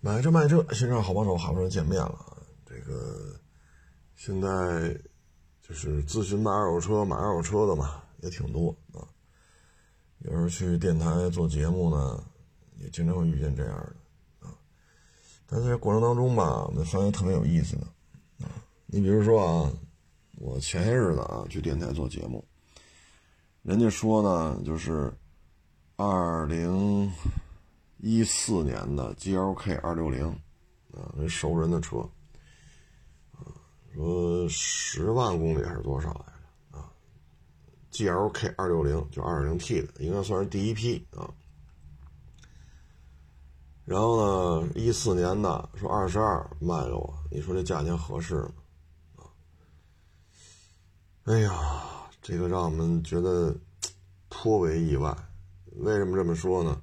买车卖车，线上好帮手，好不容易见面了。这个现在就是咨询卖二手车、买二手车的嘛，也挺多啊。有时候去电台做节目呢，也经常会遇见这样的啊。但在这过程当中吧，我们发现特别有意思的啊。你比如说啊，我前些日子啊去电台做节目，人家说呢，就是二零。一四年的 GLK 二六零，啊，那熟人的车，啊，说十万公里还是多少来着？啊，GLK 二六零就二点零 T 的，应该算是第一批啊。然后呢，一四年的说二十二卖给我，你说这价钱合适吗？啊，哎呀，这个让我们觉得颇为意外。为什么这么说呢？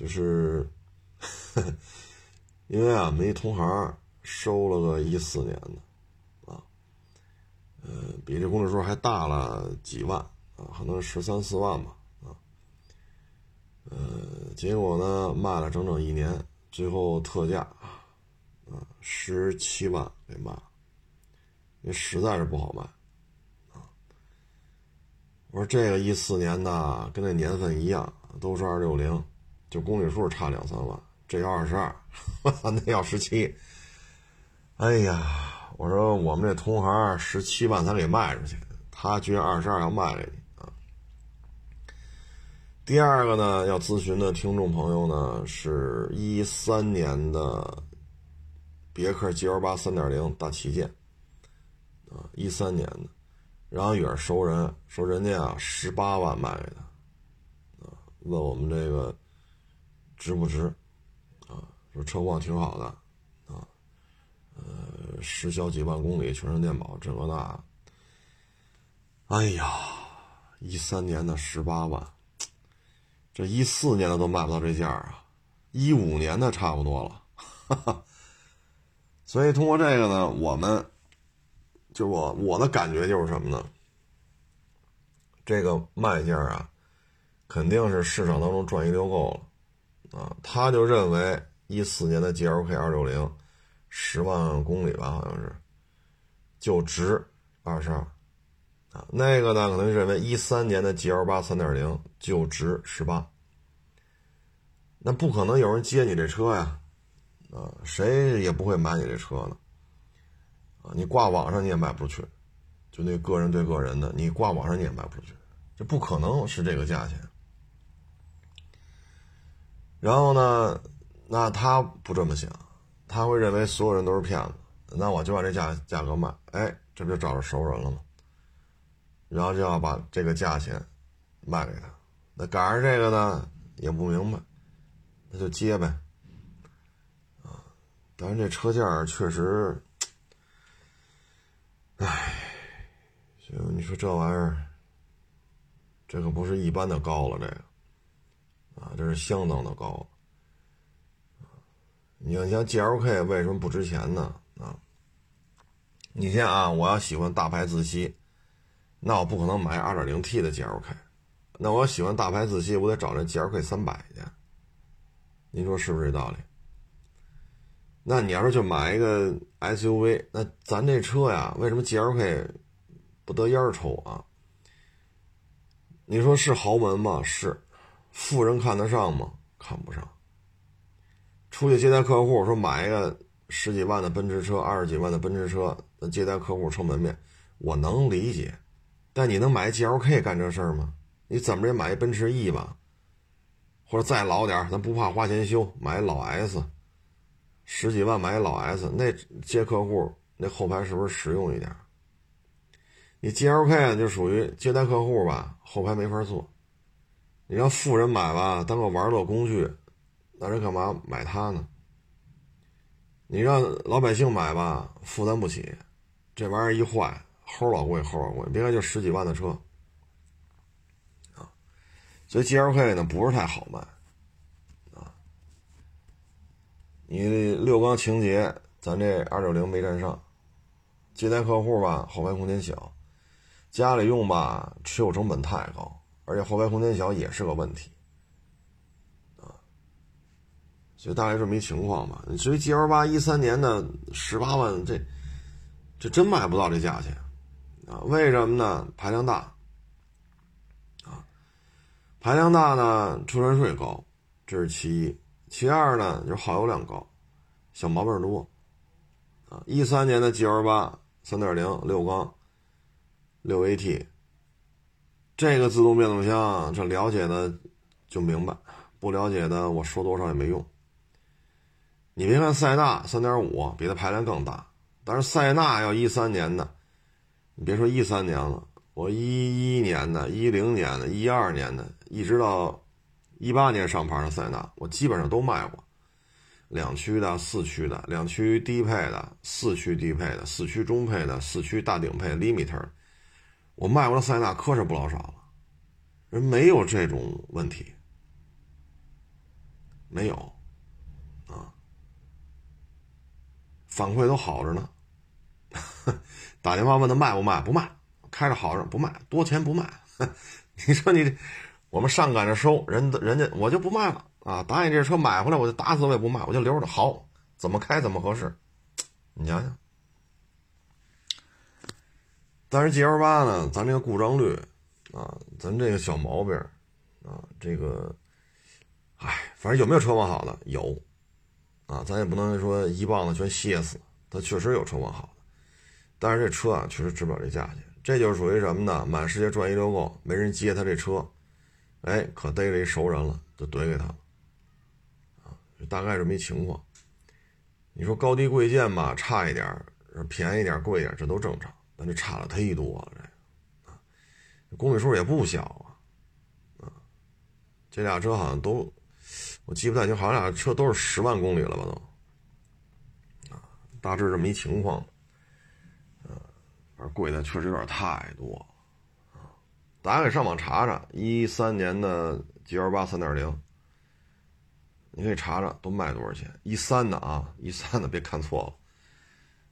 就是，因为啊，没同行收了个一四年的，啊，呃，比这公里数还大了几万啊，可能十三四万吧，啊，呃，结果呢，卖了整整一年，最后特价啊，十七万给卖了，因为实在是不好卖，啊，我说这个一四年的跟那年份一样，都是二六零。就公里数差两三万，这要二十二，那要十七。哎呀，我说我们这同行十七万才给卖出去，他居然二十二要卖给你啊！第二个呢，要咨询的听众朋友呢，是一三年的别克 GL 八三点零大旗舰啊，一三年的，然后也是熟人，说人家啊十八万卖给他啊，问我们这个。值不值？啊，说车况挺好的，啊，呃，实销几万公里，全是电保，这个那。哎呀，一三年的十八万，这一四年的都卖不到这价啊，一五年的差不多了。哈哈。所以通过这个呢，我们就我我的感觉就是什么呢？这个卖价啊，肯定是市场当中赚一溜够了。啊，他就认为一四年的 GLK 二六零，十万公里吧，好像是，就值二十二，啊，那个呢可能认为一三年的 GL 八三点零就值十八，那不可能有人接你这车呀，啊，谁也不会买你这车呢，啊，你挂网上你也卖不出去，就那个人对个人的，你挂网上你也卖不出去，这不可能是这个价钱。然后呢，那他不这么想，他会认为所有人都是骗子。那我就按这价价格卖，哎，这不就找着熟人了吗？然后就要把这个价钱卖给他。那赶上这个呢，也不明白，那就接呗。啊，但是这车价确实，唉，行，你说这玩意儿，这可不是一般的高了，这个。啊，这是相当的高，你看像 G L K 为什么不值钱呢？啊，你像啊，我要喜欢大牌自吸，那我不可能买二点零 T 的 G L K，那我要喜欢大牌自吸，我得找这 G L K 三百去，您说是不是这道理？那你要是就买一个 S U V，那咱这车呀，为什么 G L K 不得烟抽啊？你说是豪门吗？是。富人看得上吗？看不上。出去接待客户，说买一个十几万的奔驰车，二十几万的奔驰车，那接待客户撑门面，我能理解。但你能买 G L K 干这事儿吗？你怎么也买一奔驰 E 吧，或者再老点咱不怕花钱修，买老 S，十几万买老 S，那接客户那后排是不是实用一点？你 G L K 就属于接待客户吧，后排没法坐。你让富人买吧，当个玩乐工具，那人干嘛买它呢？你让老百姓买吧，负担不起，这玩意儿一坏，齁老贵，齁老贵，别看就十几万的车，啊，所以 G L K 呢不是太好卖，啊，你六缸情节，咱这二六零没占上，接待客户吧，后排空间小，家里用吧，持有成本太高。而且后排空间小也是个问题，啊，所以大概这么一情况吧。你至于 G L 八一三年的十八万，这这真卖不到这价钱啊？为什么呢？排量大啊，排量大呢，车船税高，这是其一。其二呢，就是耗油量高，小毛病多啊。一三年的 G L 八三点零六缸六 A T，这个自动变速箱，这了解的就明白，不了解的我说多少也没用。你别看塞纳三点五比它排量更大，但是塞纳要一三年的，你别说一三年了，我一一年的、一零年的、一二年的，一直到一八年上牌的塞纳，我基本上都卖过，两驱的、四驱的、两驱低配的、四驱低配的、四驱中配的、四驱大顶配 Limiter，我卖过的塞纳可是不老少了，人没有这种问题，没有。啊反馈都好着呢，打电话问他卖不卖？不卖，开着好着不卖，多钱不卖。你说你，我们上赶着收，人人家我就不卖了啊！答应这车买回来，我就打死我也不卖，我就留着好，怎么开怎么合适。你想想，但是 G L 八呢，咱这个故障率啊，咱这个小毛病啊，这个，哎，反正有没有车况好的？有。啊，咱也不能说一棒子全歇死，它确实有车况好的，但是这车啊确实值不了这价钱。这就是属于什么呢？满世界转一溜够，没人接他这车，哎，可逮着一熟人了，就怼给他了。啊，大概这么一情况。你说高低贵贱吧，差一点便宜点贵点这都正常，但这差了忒多了，这啊，公里数也不小啊，啊，这俩车好像都。我记不太清，好像俩车都是十万公里了吧？都啊，大致这么一情况。呃，反正贵的确实有点太多啊。大家可以上网查查，一三年的 G L 八三点零，你可以查查都卖多少钱。一三的啊，一三的别看错了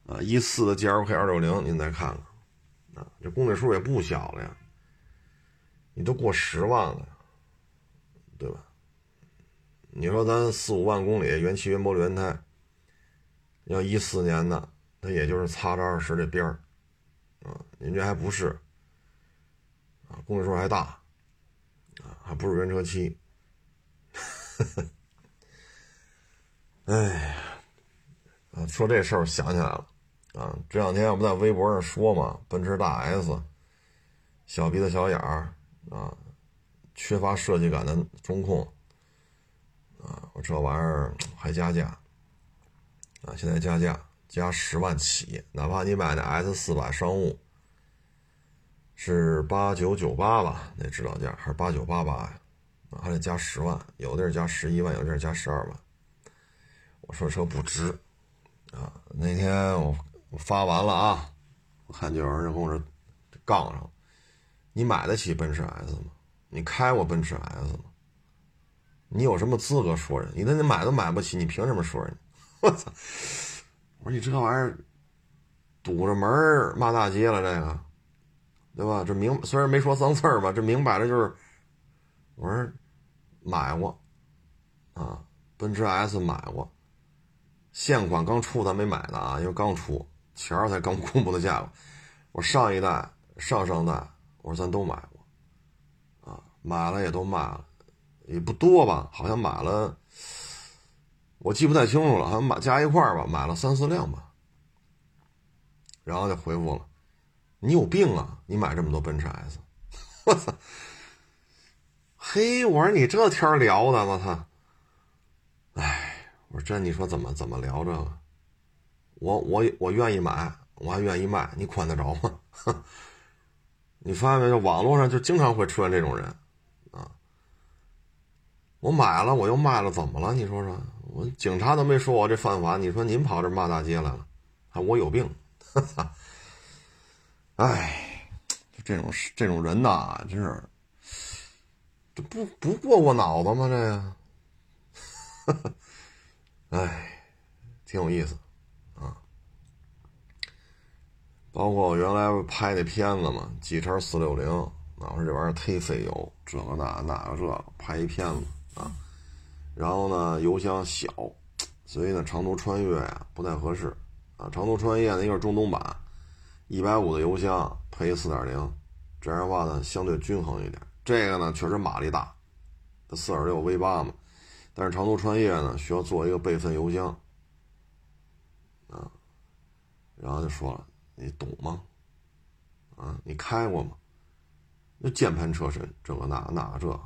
啊。一四的 G L K 二六零，您再看看啊，这公里数也不小了呀，你都过十万了，对吧？你说咱四五万公里原漆原玻璃原胎，要一四年的，它也就是擦着二十这边儿，啊，您这还不是，啊，公里数还大，啊，还不是原车漆，哎呀，啊，说这事儿想起来了，啊，这两天我不在微博上说嘛，奔驰大 S，小鼻子小眼儿，啊，缺乏设计感的中控。啊，我这玩意儿还加价啊！现在加价加十万起，哪怕你买的 S 四百商务是八九九八吧，那指导价还是八九八八呀？还得加十万，有地儿加十一万，有地儿加十二万。我说车不值啊！那天我我发完了啊，我看就有人跟我这杠上了，你买得起奔驰 S 吗？你开过奔驰 S 吗？你有什么资格说人？你那你买都买不起，你凭什么说人？我操！我说你这玩意儿堵着门骂大街了，这个，对吧？这明虽然没说脏字儿吧，这明摆着就是，我说买过啊，奔驰 S 买过，现款刚出咱没买呢啊，因为刚出，前儿才刚公布的价格。我上一代、上上代，我说咱都买过，啊，买了也都卖了。也不多吧，好像买了，我记不太清楚了，好像买加一块儿吧，买了三四辆吧。然后就回复了：“你有病啊！你买这么多奔驰 S，我操！嘿，我说你这天聊的，我操！哎，我说这你说怎么怎么聊这个？我我我愿意买，我还愿意卖，你管得着吗？你发现没有？网络上就经常会出现这种人。”啊我买了，我又卖了，怎么了？你说说，我警察都没说我这犯法，你说您跑这骂大街来了，还我有病？哈哈哎，这种这种人呐，真是，这不不过过脑子吗？这个，哎，挺有意思啊。包括我原来拍那片子嘛，《G 叉四六零》，我说这玩意儿忒费油，这个那那个这个，拍一片子。啊，然后呢油箱小，所以呢长途穿越呀不太合适啊。长途穿越呢一个是中东版，一百五的油箱配四点零，这样的话呢相对均衡一点。这个呢确实马力大，它四点六 V 八嘛，但是长途穿越呢需要做一个备份油箱啊。然后就说了，你懂吗？啊，你开过吗？那键盘车身，这个那那个这，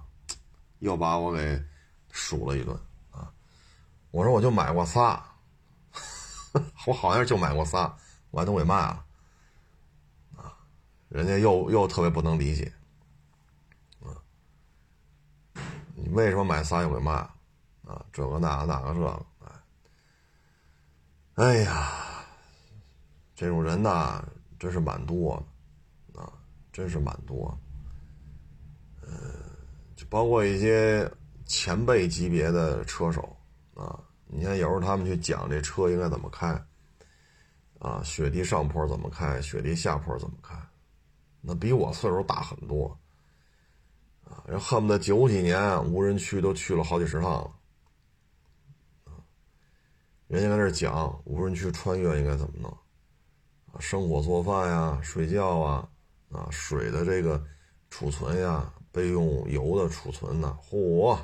又把我给数了一顿啊！我说我就买过仨，我好像就买过仨，我还都给卖了啊！人家又又特别不能理解啊！你为什么买仨又给卖了啊？这个那个那个这个，哎，哎呀，这种人呐，真是蛮多的啊，真是蛮多。就包括一些前辈级别的车手啊，你看有时候他们去讲这车应该怎么开，啊，雪地上坡怎么开，雪地下坡怎么开，那比我岁数大很多，啊，人恨不得九几年无人区都去了好几十趟了，人家在那讲无人区穿越应该怎么弄，生火做饭呀，睡觉啊，啊，水的这个储存呀。备用油的储存呢？嚯，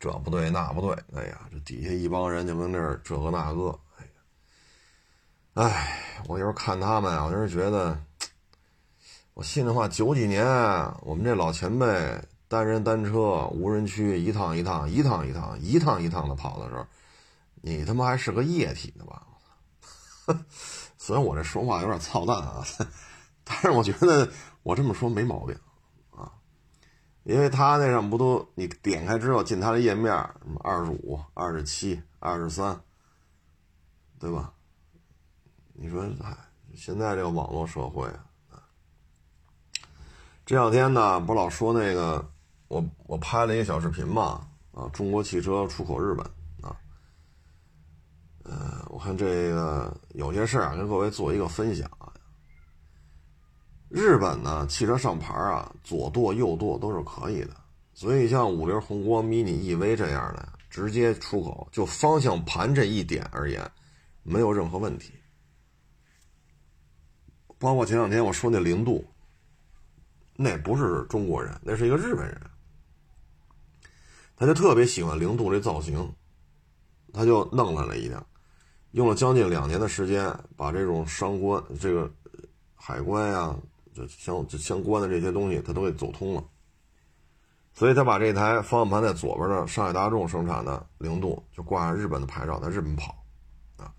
这不对那不对，哎呀，这底下一帮人就跟那儿这个那个，哎呀，哎，我有时候看他们啊，我就是觉得，我心里话，九几年我们这老前辈单人单车无人区一趟一趟一趟一趟一趟一趟的跑的时候，你他妈还是个液体呢吧？虽然我这说话有点操蛋啊，但是我觉得我这么说没毛病啊。因为他那上不都你点开之后进他的页面，什么二十五、二十七、二十三，对吧？你说，哎，现在这个网络社会啊，这两天呢，不老说那个，我我拍了一个小视频嘛，啊，中国汽车出口日本，呃，我看这个有些事儿啊，跟各位做一个分享啊。日本呢，汽车上牌啊，左舵右舵都是可以的，所以像五菱宏光 mini EV 这样的，直接出口，就方向盘这一点而言，没有任何问题。包括前两天我说那零度，那不是中国人，那是一个日本人，他就特别喜欢零度这造型，他就弄来了一辆，用了将近两年的时间，把这种商关、这个海关呀。就相相关的这些东西，他都给走通了，所以他把这台方向盘在左边的上海大众生产的零度就挂上日本的牌照，在日本跑，啊，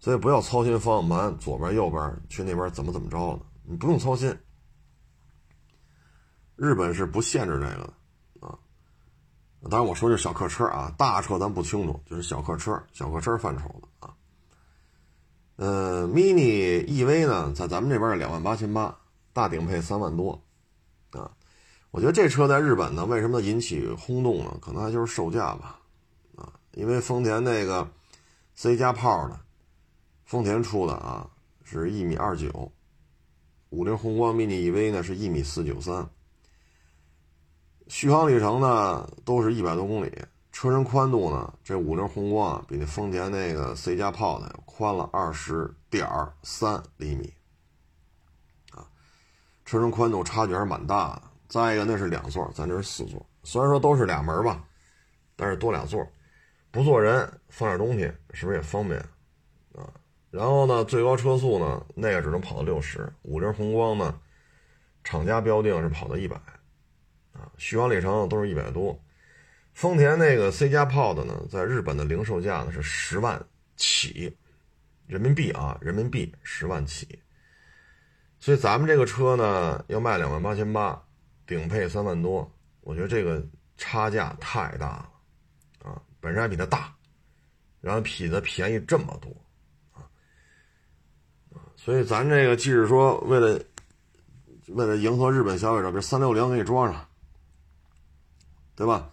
所以不要操心方向盘左边右边去那边怎么怎么着的，你不用操心。日本是不限制这个的，啊，当然我说是小客车啊，大车咱不清楚，就是小客车、小客车范畴的啊。呃，mini EV 呢，在咱们这边是两万八千八。大顶配三万多，啊，我觉得这车在日本呢，为什么引起轰动呢？可能还就是售价吧，啊，因为丰田那个 C 加炮的，丰田出的啊，是一米二九，五菱宏光 mini EV 呢是一米四九三，续航里程呢都是一百多公里，车身宽度呢，这五菱宏光比那丰田那个 C 加炮的宽了二十点三厘米。啊车身宽度差距还是蛮大的。再一个，那是两座，咱这是四座。虽然说都是俩门吧，但是多俩座，不坐人放点东西，是不是也方便啊？然后呢，最高车速呢，那个只能跑到六十。五菱宏光呢，厂家标定是跑到一百，啊，续航里程都是一百多。丰田那个 C 加炮的呢，在日本的零售价呢是十万起，人民币啊，人民币十万起。所以咱们这个车呢，要卖两万八千八，顶配三万多，我觉得这个差价太大了，啊，本身还比它大，然后比它便宜这么多，啊，所以咱这个即使说为了为了迎合日本消费者，比如三六零给你装上，对吧？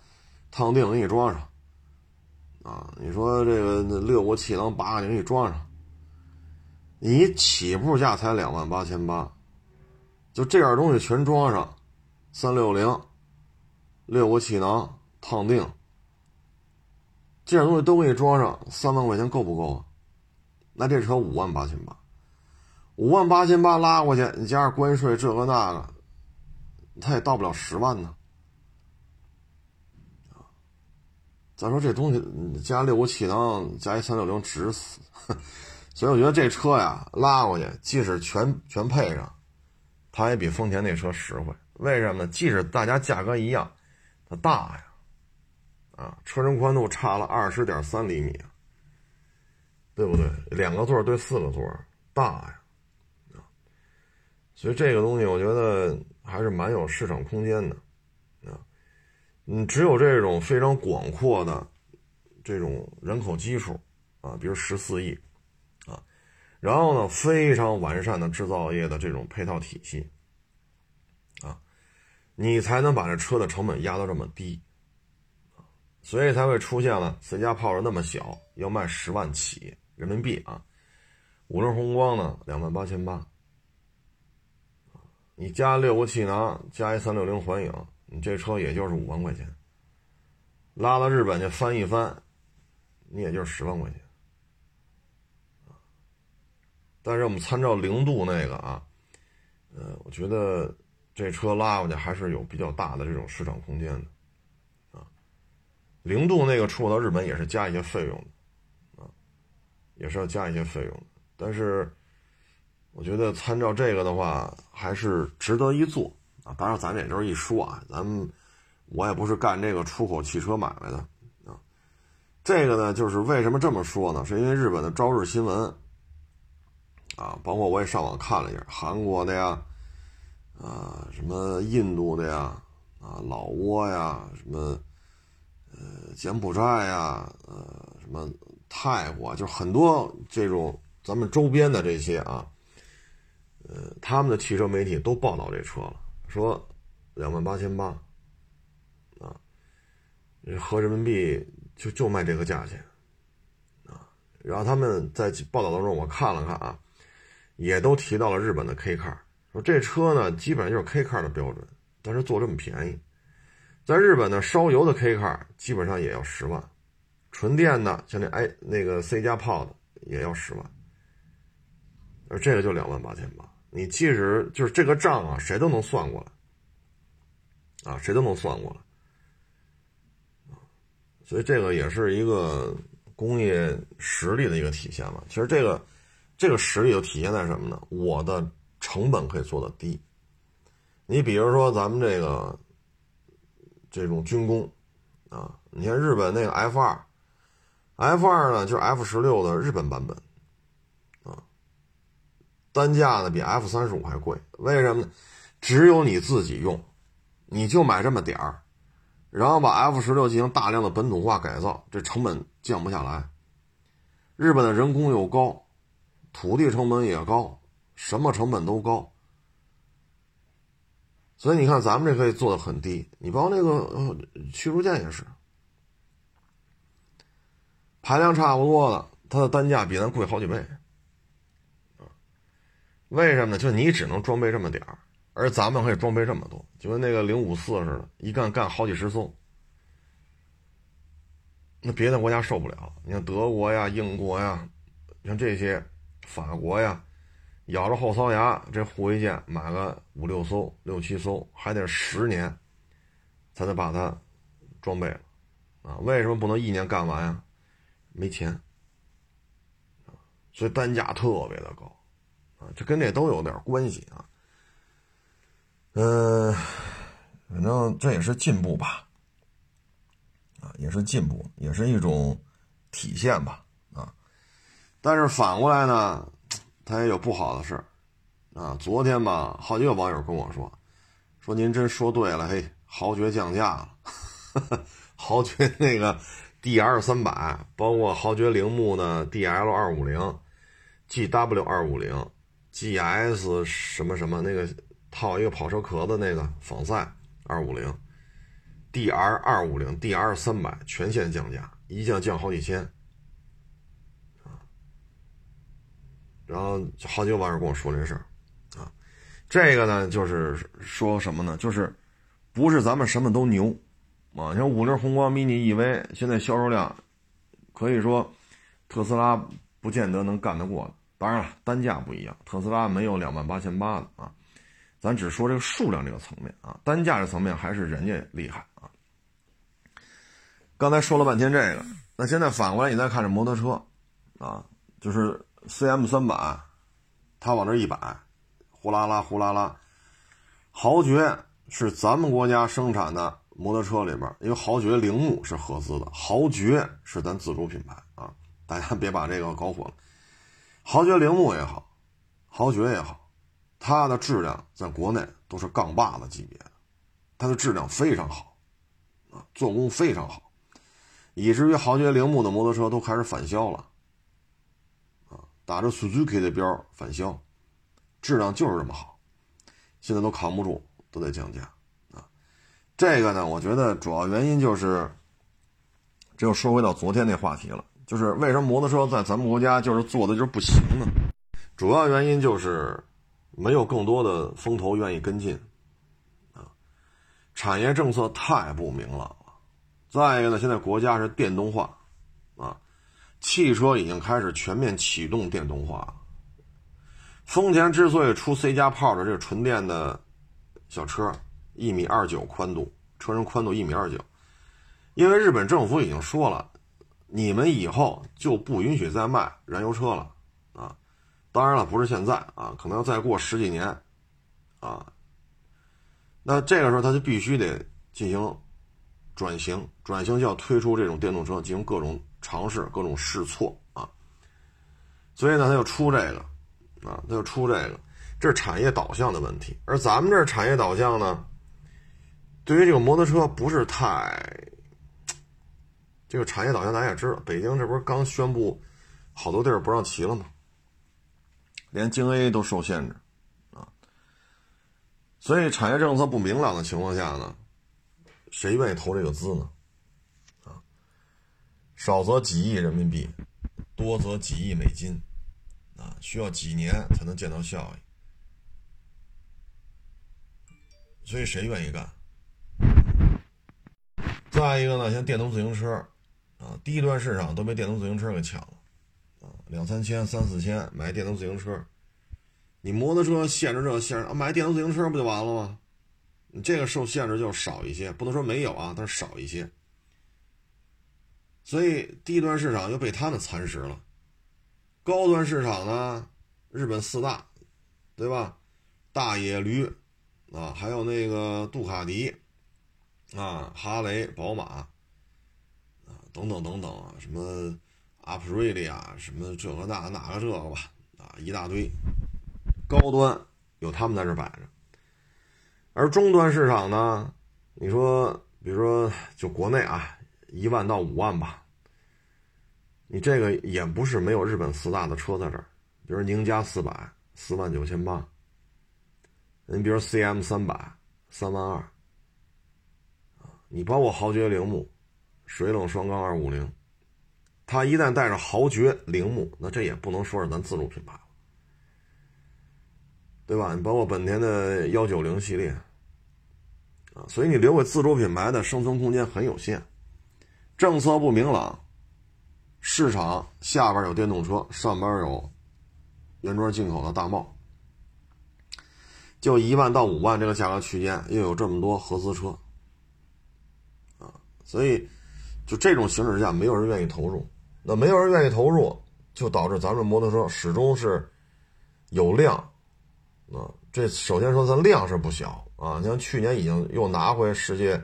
烫定给你装上，啊，你说这个六个气囊八个给你装上。你起步价才两万八千八，就这点东西全装上，三六零，六个气囊，烫定，这点东西都给你装上，三万块钱够不够啊？那这车五万八千八，五万八千八拉过去，你加上关税这个那个，它也到不了十万呢。再说这东西加六个气囊，加一三六零值死。所以我觉得这车呀，拉过去，即使全全配上，它也比丰田那车实惠。为什么呢？即使大家价格一样，它大呀，啊，车身宽度差了二十点三厘米，对不对？两个座对四个座，大呀，啊，所以这个东西我觉得还是蛮有市场空间的，嗯，只有这种非常广阔的这种人口基数啊，比如十四亿啊。然后呢，非常完善的制造业的这种配套体系，啊，你才能把这车的成本压到这么低，所以才会出现了谁家炮车那么小，要卖十万起人民币啊，五菱宏光呢两万八千八，你加六个气囊，加一三六零环影，你这车也就是五万块钱，拉到日本去翻一翻，你也就是十万块钱。但是我们参照零度那个啊，呃，我觉得这车拉过去还是有比较大的这种市场空间的，啊，零度那个出口到日本也是加一些费用的，啊，也是要加一些费用的。但是我觉得参照这个的话，还是值得一做啊。当然，咱也就是一说啊，咱们我也不是干这个出口汽车买卖的啊。这个呢，就是为什么这么说呢？是因为日本的朝日新闻。啊，包括我也上网看了一下，韩国的呀，啊，什么印度的呀，啊，老挝呀，什么，呃，柬埔寨呀，呃，什么泰国，就很多这种咱们周边的这些啊，呃，他们的汽车媒体都报道这车了，说两万八千八，啊，合人民币就就卖这个价钱，啊，然后他们在报道当中我看了看啊。也都提到了日本的 K car，说这车呢基本上就是 K car 的标准，但是做这么便宜，在日本呢烧油的 K car 基本上也要十万，纯电的像那哎那个 C 加炮的也要十万，而这个就两万八千八，你其实就是这个账啊，谁都能算过来，啊，谁都能算过来，所以这个也是一个工业实力的一个体现嘛。其实这个。这个实力就体现在什么呢？我的成本可以做的低。你比如说咱们这个这种军工啊，你看日本那个 F 二，F 二呢就是 F 十六的日本版本，单价呢比 F 三十五还贵。为什么呢？只有你自己用，你就买这么点儿，然后把 F 十六进行大量的本土化改造，这成本降不下来。日本的人工又高。土地成本也高，什么成本都高，所以你看咱们这可以做的很低。你包括那个驱逐舰也是，排量差不多的，它的单价比咱贵好几倍。为什么呢？就你只能装备这么点儿，而咱们可以装备这么多，就跟那个零五四似的，一干干好几十艘，那别的国家受不了。你像德国呀、英国呀，像这些。法国呀，咬着后槽牙，这护卫舰买个五六艘、六七艘，还得十年才能把它装备了啊！为什么不能一年干完呀？没钱所以单价特别的高这跟这都有点关系啊。嗯，反正这也是进步吧，啊，也是进步，也是一种体现吧。啊但是反过来呢，它也有不好的事儿，啊，昨天吧，好几个网友跟我说，说您真说对了，嘿，豪爵降价了，豪爵那个 D R 三百，包括豪爵铃木的 D L 二五零，G W 二五零，G S 什么什么那个套一个跑车壳的那个仿赛二五零，D R 二五零 D R 三百全线降价，一降降好几千。然后好几个网友跟我说这事儿，啊，这个呢就是说什么呢？就是不是咱们什么都牛，啊，像五菱宏光 mini EV 现在销售量可以说特斯拉不见得能干得过。当然了，单价不一样，特斯拉没有两万八千八的啊。咱只说这个数量这个层面啊，单价这层面还是人家厉害啊。刚才说了半天这个，那现在反过来你再看这摩托车啊，就是 CM 三百，它往这一摆，呼啦啦呼啦啦。豪爵是咱们国家生产的摩托车里边，因为豪爵铃木是合资的，豪爵是咱自主品牌啊，大家别把这个搞混了。豪爵铃木也好，豪爵也好。它的质量在国内都是杠把子级别的，它的质量非常好，啊，做工非常好，以至于豪爵铃木的摩托车都开始返销了，啊，打着 Suzuki 的标返销，质量就是这么好，现在都扛不住，都得降价，啊，这个呢，我觉得主要原因就是，这又说回到昨天那话题了，就是为什么摩托车在咱们国家就是做的就是不行呢？主要原因就是。没有更多的风投愿意跟进，啊，产业政策太不明朗了。再一个呢，现在国家是电动化，啊，汽车已经开始全面启动电动化。丰田之所以出 C 加炮的这个纯电的小车，一米二九宽度，车身宽度一米二九，因为日本政府已经说了，你们以后就不允许再卖燃油车了。啊当然了，不是现在啊，可能要再过十几年，啊，那这个时候他就必须得进行转型，转型就要推出这种电动车，进行各种尝试、各种试错啊。所以呢，他就出这个，啊，他就出这个，这是产业导向的问题。而咱们这产业导向呢，对于这个摩托车不是太，这个产业导向咱也知道，北京这不是刚宣布好多地儿不让骑了吗？连京 A 都受限制，啊，所以产业政策不明朗的情况下呢，谁愿意投这个资呢？啊，少则几亿人民币，多则几亿美金，啊，需要几年才能见到效益，所以谁愿意干？再一个呢，像电动自行车，啊，低端市场都被电动自行车给抢了。啊两三千、三四千买电动自行车，你摩托车限制这限制，买电动自行车不就完了吗？你这个受限制就少一些，不能说没有啊，但是少一些。所以低端市场又被他们蚕食了，高端市场呢，日本四大，对吧？大野驴啊，还有那个杜卡迪啊，哈雷、宝马，等等等等啊，什么。阿普瑞利亚，什么这个那哪个这个吧，啊，一大堆，高端有他们在这摆着，而中端市场呢，你说，比如说就国内啊，一万到五万吧，你这个也不是没有日本四大的车在这儿，比如宁家四百四万九千八，你比如 CM 三百三万二，啊，你包括豪爵铃木，水冷双缸二五零。它一旦带着豪爵铃木，那这也不能说是咱自主品牌了，对吧？你包括本田的幺九零系列，啊，所以你留给自主品牌的生存空间很有限。政策不明朗，市场下边有电动车，上边有原装进口的大贸，就一万到五万这个价格区间，又有这么多合资车，啊，所以就这种形势之下，没有人愿意投入。那没有人愿意投入，就导致咱们摩托车始终是有量啊。这首先说，咱量是不小啊。你像去年已经又拿回世界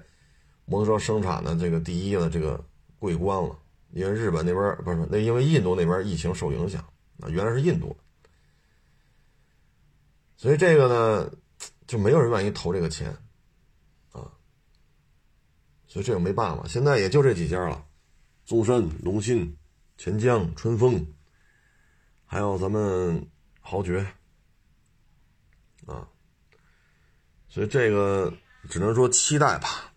摩托车生产的这个第一的这个桂冠了，因为日本那边不是那，因为印度那边疫情受影响啊，原来是印度，所以这个呢就没有人愿意投这个钱。所以这个没办法，现在也就这几家了，宗申、龙鑫。钱江、春风，还有咱们豪爵啊，所以这个只能说期待吧。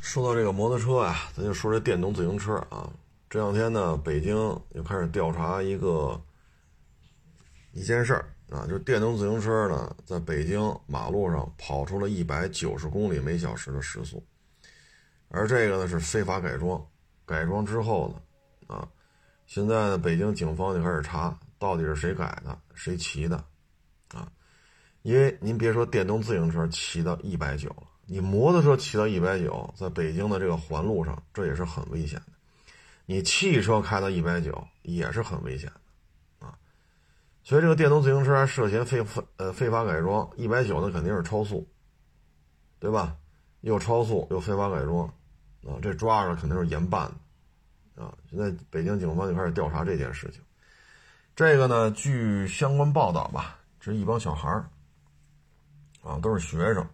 说到这个摩托车啊，咱就说这电动自行车啊。这两天呢，北京又开始调查一个一件事儿啊，就是电动自行车呢，在北京马路上跑出了一百九十公里每小时的时速，而这个呢是非法改装，改装之后呢，啊。现在呢，北京警方就开始查，到底是谁改的，谁骑的，啊，因为您别说电动自行车骑到一百九了，你摩托车骑到一百九，在北京的这个环路上，这也是很危险的。你汽车开到一百九也是很危险的，啊，所以这个电动自行车涉嫌非非呃非法改装，一百九那肯定是超速，对吧？又超速又非法改装，啊，这抓着肯定是严办的，啊，现在北京警方就开始调查这件事情。这个呢，据相关报道吧，这是一帮小孩儿，啊，都是学生，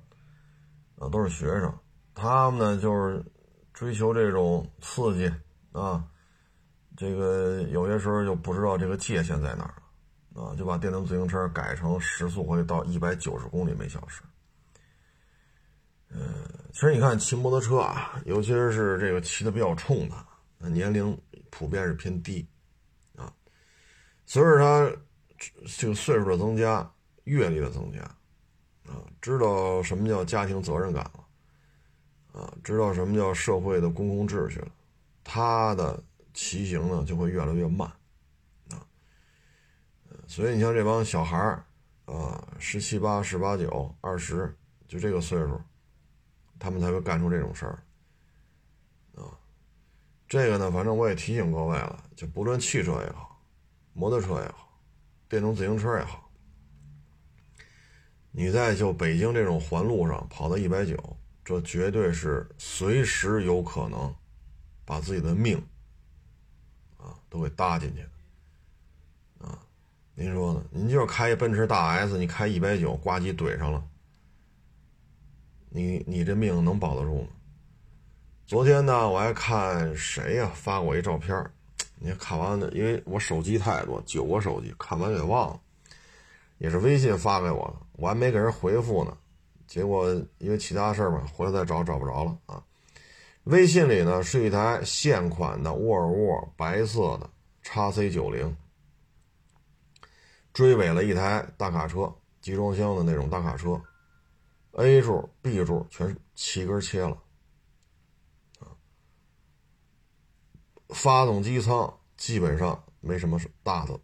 啊，都是学生，他们呢就是追求这种刺激。啊，这个有些时候就不知道这个界限在哪儿啊，就把电动自行车改成时速会到一百九十公里每小时。嗯，其实你看骑摩托车啊，尤其是这个骑的比较冲的，年龄普遍是偏低啊。随着他这个岁数的增加，阅历的增加啊，知道什么叫家庭责任感了啊，知道什么叫社会的公共秩序了。他的骑行呢就会越来越慢，啊，所以你像这帮小孩儿，啊，十七八、十八九、二十，就这个岁数，他们才会干出这种事儿，啊，这个呢，反正我也提醒各位了，就不论汽车也好，摩托车也好，电动自行车也好，你在就北京这种环路上跑到一百九，这绝对是随时有可能。把自己的命，啊，都给搭进去啊！您说呢？您就是开一奔驰大 S，你开一百九，呱唧怼上了，你你这命能保得住吗？昨天呢，我还看谁呀发过一照片你看完了，因为我手机太多，九个手机，看完给忘了，也是微信发给我的，我还没给人回复呢，结果因为其他事儿嘛，回来再找找不着了啊。微信里呢是一台现款的沃尔沃白色的 x C 九零，追尾了一台大卡车，集装箱的那种大卡车，A 柱、B 柱全齐根切了，发动机舱基本上没什么大的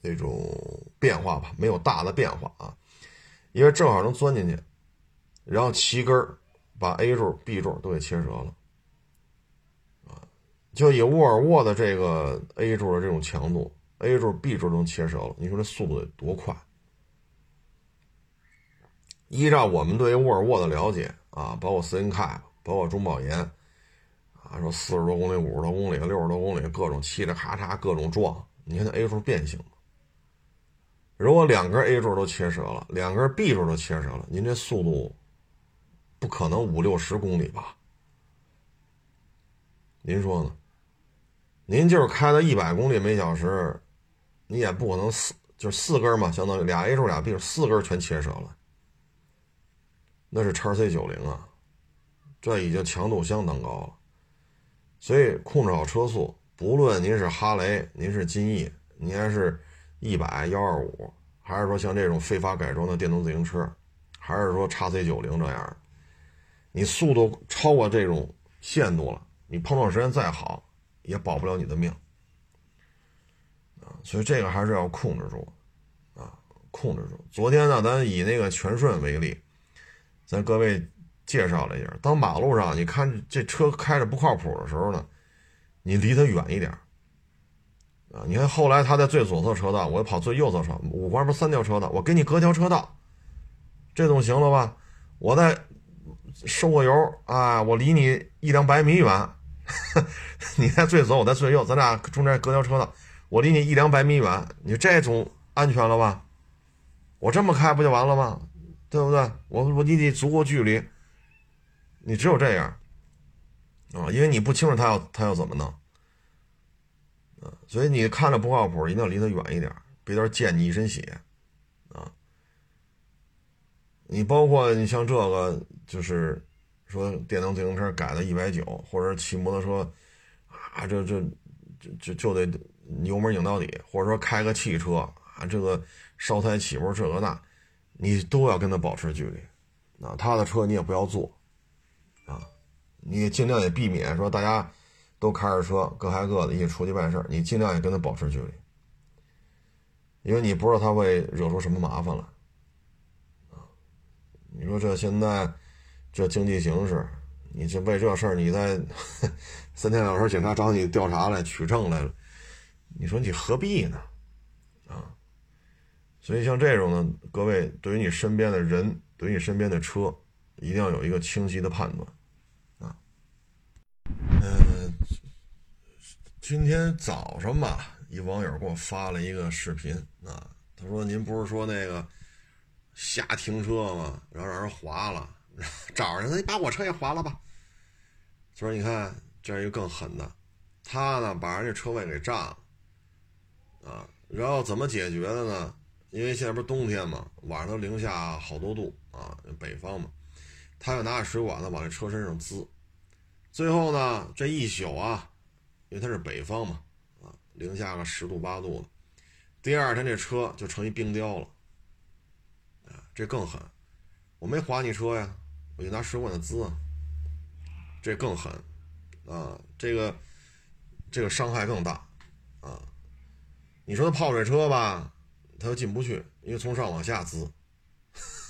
那种变化吧，没有大的变化啊，因为正好能钻进去，然后齐根。把 A 柱、B 柱都给切折了，就以沃尔沃的这个 A 柱的这种强度，A 柱、B 柱都能切折了，你说这速度得多快？依照我们对于沃尔沃的了解啊，包括斯柯达，包括中保研，啊，说四十多公里、五十多公里、六十多公里，各种嘁哩咔嚓，各种撞，你看那 A 柱变形？如果两根 A 柱都切折了，两根 B 柱都切折了，您这速度？不可能五六十公里吧？您说呢？您就是开到一百公里每小时，你也不可能四就四根嘛，相当于俩 A 柱俩 B 柱，四根全切折了。那是叉 C 九零啊，这已经强度相当高了。所以控制好车速，不论您是哈雷，您是金翼，您还是一百幺二五，还是说像这种非法改装的电动自行车，还是说叉 C 九零这样。你速度超过这种限度了，你碰撞时间再好，也保不了你的命啊！所以这个还是要控制住啊，控制住。昨天呢，咱以那个全顺为例，咱各位介绍了一下，当马路上你看这车开着不靠谱的时候呢，你离他远一点啊！你看后来他在最左侧车道，我跑最右侧车，五环不是三条车道，我给你隔条车道，这总行了吧？我在。收个油啊！我离你一两百米远，你在最左，我在最右，咱俩中间隔条车道，我离你一两百米远，你这种安全了吧？我这么开不就完了吗？对不对？我我你得足够距离，你只有这样啊，因为你不清楚他要他要怎么弄啊，所以你看着不靠谱，一定要离他远一点，别到时候溅你一身血。啊你包括你像这个，就是说电动自行车改到一百九，或者骑摩托车啊，这这这就就得油门拧到底，或者说开个汽车啊，这个烧胎起步这个那，你都要跟他保持距离啊。他的车你也不要坐啊，你尽量也避免说大家都开着车，各开各的，一起出去办事你尽量也跟他保持距离，因为你不知道他会惹出什么麻烦来。啊，你说这现在这经济形势，你这为这事儿，你在 三天两头警察找你调查来取证来了，你说你何必呢？所以像这种呢，各位对于你身边的人，对于你身边的车，一定要有一个清晰的判断。啊嗯，今天早上吧，一网友给我发了一个视频啊，他说：“您不是说那个瞎停车吗？然后让人划了，找人，你把我车也划了吧。”所以你看，这样一个更狠的，他呢把人家车位给占了啊，然后怎么解决的呢？因为现在不是冬天嘛，晚上都零下好多度啊，北方嘛，他要拿着水管子往这车身上滋。最后呢，这一宿啊，因为它是北方嘛，啊，零下个十度八度的，第二天这车就成一冰雕了，啊，这更狠，我没划你车呀，我就拿水管子滋，这更狠，啊，这个这个伤害更大，啊，你说他泡水车吧，它又进不去，因为从上往下滋，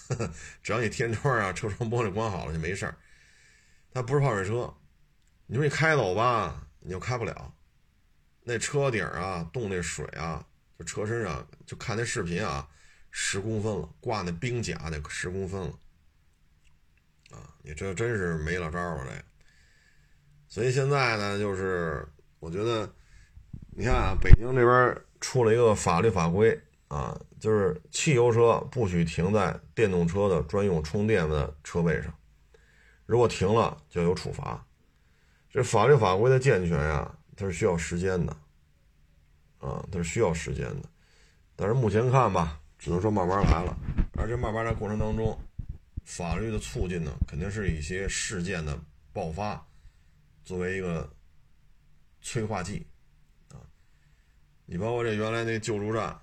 只要你天窗啊、车窗玻璃关好了就没事儿，它不是泡水车。你说你开走吧，你又开不了，那车顶啊，冻那水啊，就车身上，就看那视频啊，十公分了，挂那冰甲得十公分了，啊，你这真是没了招了这。所以现在呢，就是我觉得，你看啊，北京这边出了一个法律法规啊，就是汽油车不许停在电动车的专用充电的车位上，如果停了就有处罚。这法律法规的健全呀，它是需要时间的，啊，它是需要时间的。但是目前看吧，只能说慢慢来了。而且慢慢来过程当中，法律的促进呢，肯定是一些事件的爆发作为一个催化剂，啊，你包括这原来那救助站，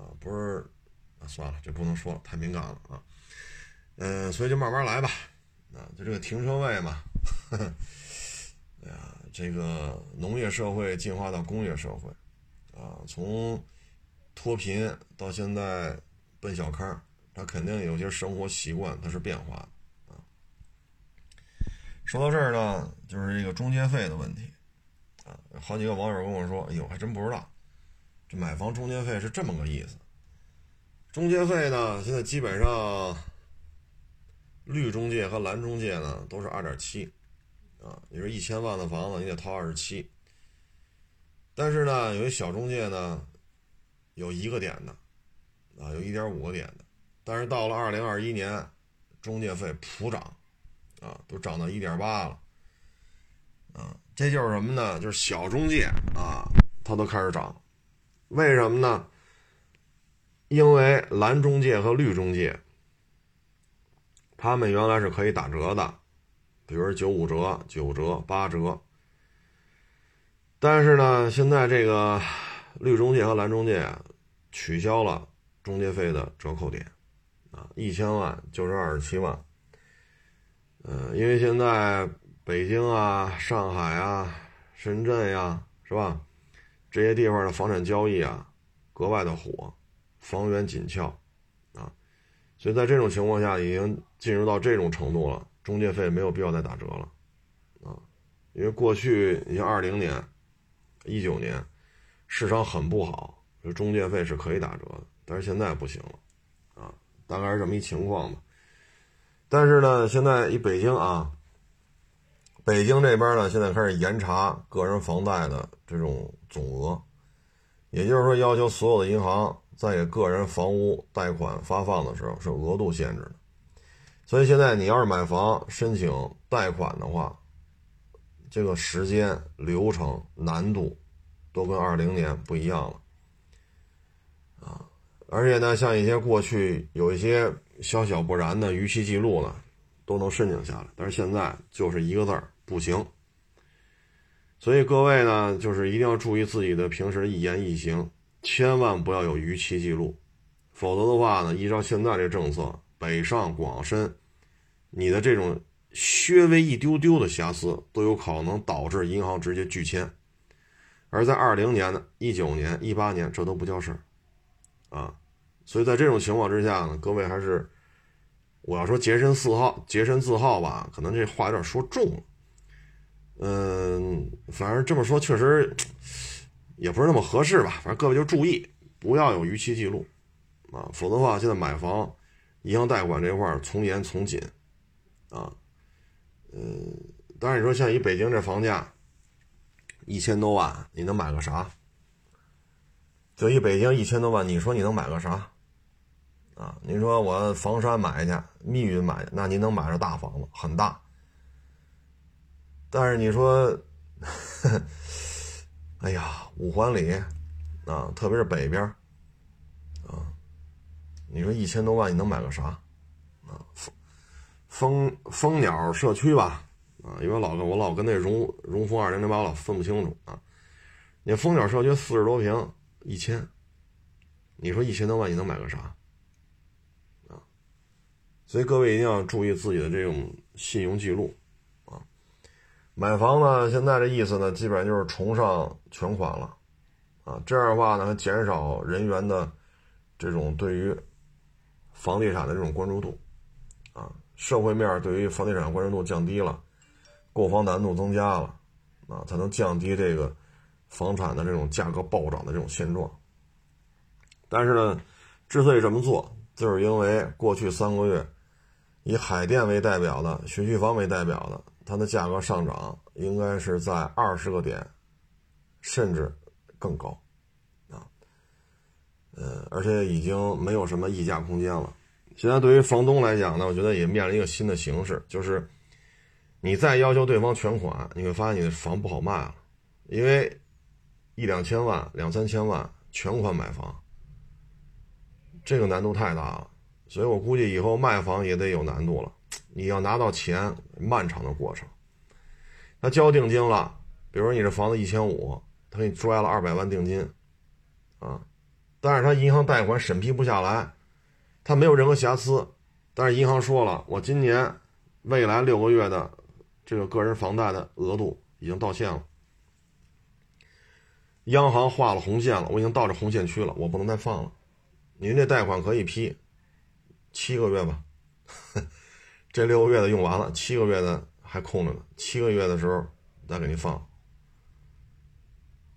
啊，不是，啊，算了，这不能说了，太敏感了啊。嗯，所以就慢慢来吧，啊，就这个停车位嘛。呵 呵哎呀，这个农业社会进化到工业社会，啊，从脱贫到现在奔小康，他肯定有些生活习惯它是变化的啊。说到这儿呢，就是这个中介费的问题啊，好几个网友跟我说：“哎呦，还真不知道，这买房中介费是这么个意思。中介费呢，现在基本上绿中介和蓝中介呢都是二点七。”啊，你说一千万的房子，你得掏二十七。但是呢，有些小中介呢，有一个点的，啊，有一点五个点的。但是到了二零二一年，中介费普涨，啊，都涨到一点八了。啊，这就是什么呢？就是小中介啊，它都开始涨。为什么呢？因为蓝中介和绿中介，他们原来是可以打折的。比如九五折、九折、八折，但是呢，现在这个绿中介和蓝中介取消了中介费的折扣点，啊，一千万就是二十七万。嗯，因为现在北京啊、上海啊、深圳呀，是吧？这些地方的房产交易啊，格外的火，房源紧俏，啊，所以在这种情况下，已经进入到这种程度了。中介费没有必要再打折了，啊，因为过去你像二零年、一九年市场很不好，就中介费是可以打折的，但是现在不行了，啊，大概是这么一情况吧。但是呢，现在以北京啊，北京这边呢，现在开始严查个人房贷的这种总额，也就是说，要求所有的银行在给个人房屋贷款发放的时候是额度限制的。所以现在你要是买房申请贷款的话，这个时间、流程、难度都跟二零年不一样了，啊！而且呢，像一些过去有一些小小不然的逾期记录呢，都能申请下来，但是现在就是一个字儿不行。所以各位呢，就是一定要注意自己的平时一言一行，千万不要有逾期记录，否则的话呢，依照现在这政策，北上广深。你的这种略微一丢丢的瑕疵都有可能导致银行直接拒签，而在二零年的一九年、一八年，这都不叫事儿，啊，所以在这种情况之下呢，各位还是我要说洁身自好、洁身自好吧，可能这话有点说重了，嗯，反正这么说确实也不是那么合适吧，反正各位就注意不要有逾期记录，啊，否则的话，现在买房银行贷款这块从严从紧，啊。嗯，当然你说像以北京这房价，一千多万，你能买个啥？就以北京一千多万，你说你能买个啥？啊，你说我房山买去，密云买去，那您能买着大房子，很大。但是你说，哎呀，五环里啊，特别是北边啊，你说一千多万，你能买个啥？啊？蜂蜂鸟社区吧，啊，因为老跟我老跟那荣荣丰二零零八老分不清楚啊。你蜂鸟社区四十多平，一千，你说一千多万你能买个啥？啊，所以各位一定要注意自己的这种信用记录。买房呢，现在这意思呢，基本上就是崇尚全款了啊，这样的话呢，减少人员的这种对于房地产的这种关注度啊。社会面对于房地产关注度降低了，购房难度增加了，啊，才能降低这个房产的这种价格暴涨的这种现状。但是呢，之所以这么做，就是因为过去三个月，以海淀为代表的学区房为代表的，它的价格上涨应该是在二十个点，甚至更高，啊，呃，而且已经没有什么溢价空间了。现在对于房东来讲呢，我觉得也面临一个新的形式，就是你再要求对方全款，你会发现你的房不好卖了，因为一两千万、两三千万全款买房，这个难度太大了，所以我估计以后卖房也得有难度了。你要拿到钱，漫长的过程。他交定金了，比如说你这房子一千五，他给你拽了二百万定金，啊，但是他银行贷款审批不下来。他没有任何瑕疵，但是银行说了，我今年未来六个月的这个个人房贷的额度已经到线了，央行画了红线了，我已经到这红线区了，我不能再放了。您这贷款可以批七个月吧？这六个月的用完了，七个月的还空着呢，七个月的时候再给您放。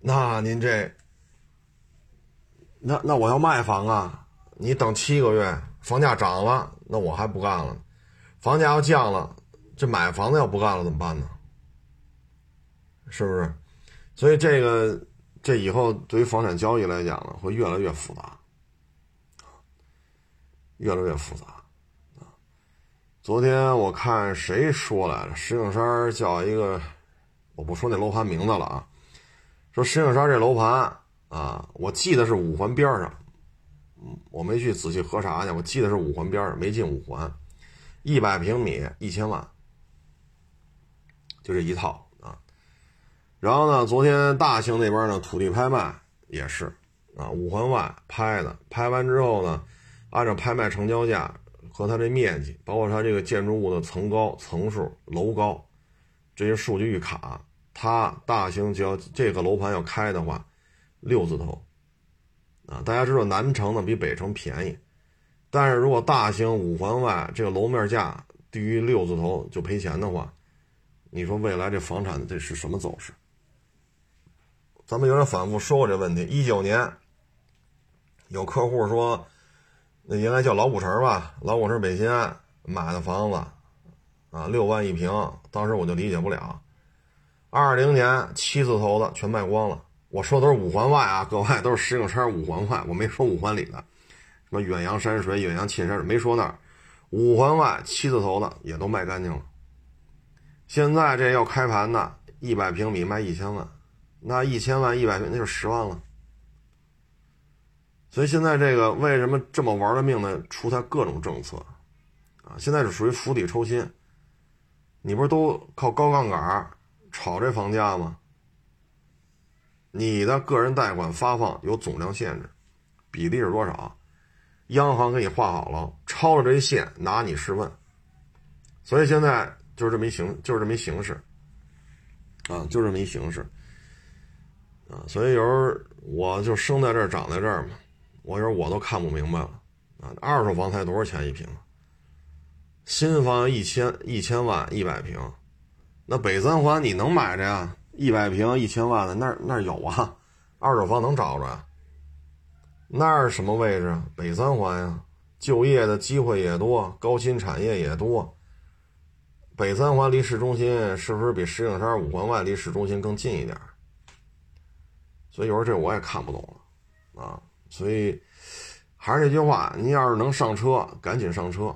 那您这，那那我要卖房啊？你等七个月，房价涨了，那我还不干了；房价要降了，这买房子要不干了怎么办呢？是不是？所以这个这以后对于房产交易来讲呢，会越来越复杂，越来越复杂！昨天我看谁说来着？石景山叫一个，我不说那楼盘名字了啊，说石景山这楼盘啊，我记得是五环边上。我没去仔细核查去，我记得是五环边上，没进五环，一百平米一千万，就这一套啊。然后呢，昨天大兴那边呢土地拍卖也是啊，五环外拍的，拍完之后呢，按照拍卖成交价和它这面积，包括它这个建筑物的层高、层数、楼高这些数据一卡，它大型就要这个楼盘要开的话，六字头。啊，大家知道南城呢比北城便宜，但是如果大型五环外这个楼面价低于六字头就赔钱的话，你说未来这房产这是什么走势？咱们有人反复说过这问题。一九年有客户说，那原来叫老古城吧，老古城北新安买的房子，啊，六万一平，当时我就理解不了。二零年七字头的全卖光了。我说的都是五环外啊，各位都是石景山五环外，我没说五环里的，什么远洋山水、远洋沁山，没说那儿。五环外七字头的也都卖干净了。现在这要开盘的，一百平米卖一千万，那一千万一百平那就十万了。所以现在这个为什么这么玩了命的出台各种政策啊？现在是属于釜底抽薪，你不是都靠高杠杆炒这房价吗？你的个人贷款发放有总量限制，比例是多少？央行给你画好了，超了这一线拿你试问。所以现在就是这么一形，就是这么一形式，啊，就这么一形式，啊，所以有时候我就生在这儿，长在这儿嘛，我有时候我都看不明白了，啊，二手房才多少钱一平？新房一千一千万一百平，那北三环你能买着呀？一百平一千万的那那有啊，二手房能找着啊？那是什么位置？北三环呀，就业的机会也多，高新产业也多。北三环离市中心是不是比石景山五环外离市中心更近一点？所以有时候这我也看不懂了啊。所以还是那句话，你要是能上车，赶紧上车。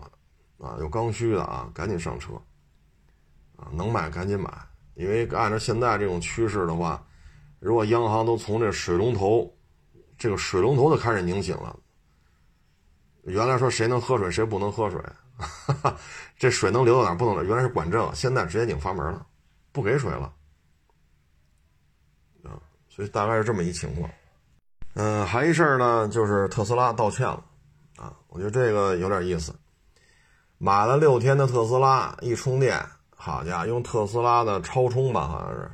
啊，有刚需的啊，赶紧上车，啊，能买赶紧买，因为按照现在这种趋势的话，如果央行都从这水龙头，这个水龙头都开始拧紧了，原来说谁能喝水谁不能喝水，哈 哈这水能流到哪不能流，原来是管这个，现在直接拧阀门了，不给水了，啊，所以大概是这么一情况，嗯，还一事儿呢，就是特斯拉道歉了，啊，我觉得这个有点意思。买了六天的特斯拉，一充电，好家伙，用特斯拉的超充吧，好像是，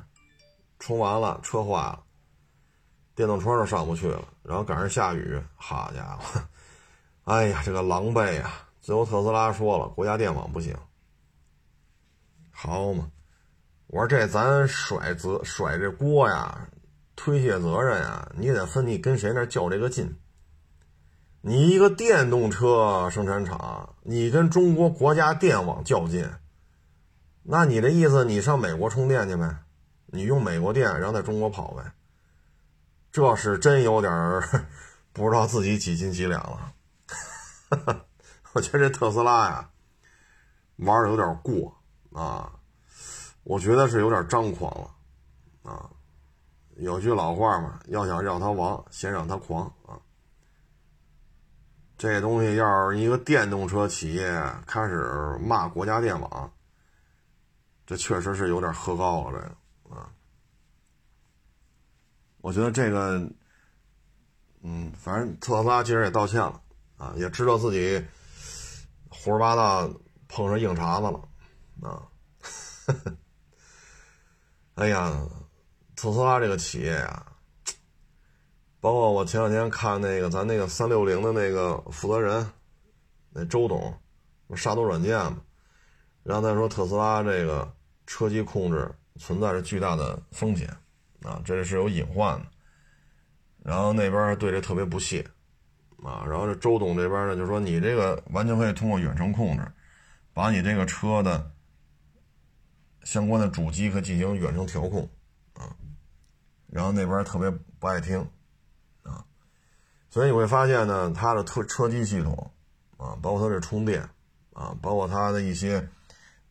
充完了车坏了，电动窗都上不去了，然后赶上下雨，好家伙，哎呀，这个狼狈呀！最后特斯拉说了，国家电网不行，好嘛，我说这咱甩责甩这锅呀，推卸责任呀，你得分你跟谁那较这个劲。你一个电动车生产厂，你跟中国国家电网较劲，那你的意思，你上美国充电去呗？你用美国电，然后在中国跑呗？这是真有点不知道自己几斤几两了。我觉得这特斯拉呀，玩的有点过啊，我觉得是有点张狂了啊。有句老话嘛，要想让他亡，先让他狂啊。这东西要是一个电动车企业开始骂国家电网，这确实是有点喝高了。这个啊，我觉得这个，嗯，反正特斯拉今儿也道歉了啊，也知道自己胡说八道碰上硬茬子了啊。哎呀，特斯拉这个企业啊。包括我前两天看那个咱那个三六零的那个负责人，那周董，杀毒软件嘛，然后他说特斯拉这个车机控制存在着巨大的风险，啊，这是有隐患的。然后那边对这特别不屑，啊，然后这周董这边呢就说你这个完全可以通过远程控制，把你这个车的相关的主机可进行远程调控，然后那边特别不爱听。啊所以你会发现呢，它的车车机系统，啊，包括它这充电，啊，包括它的一些，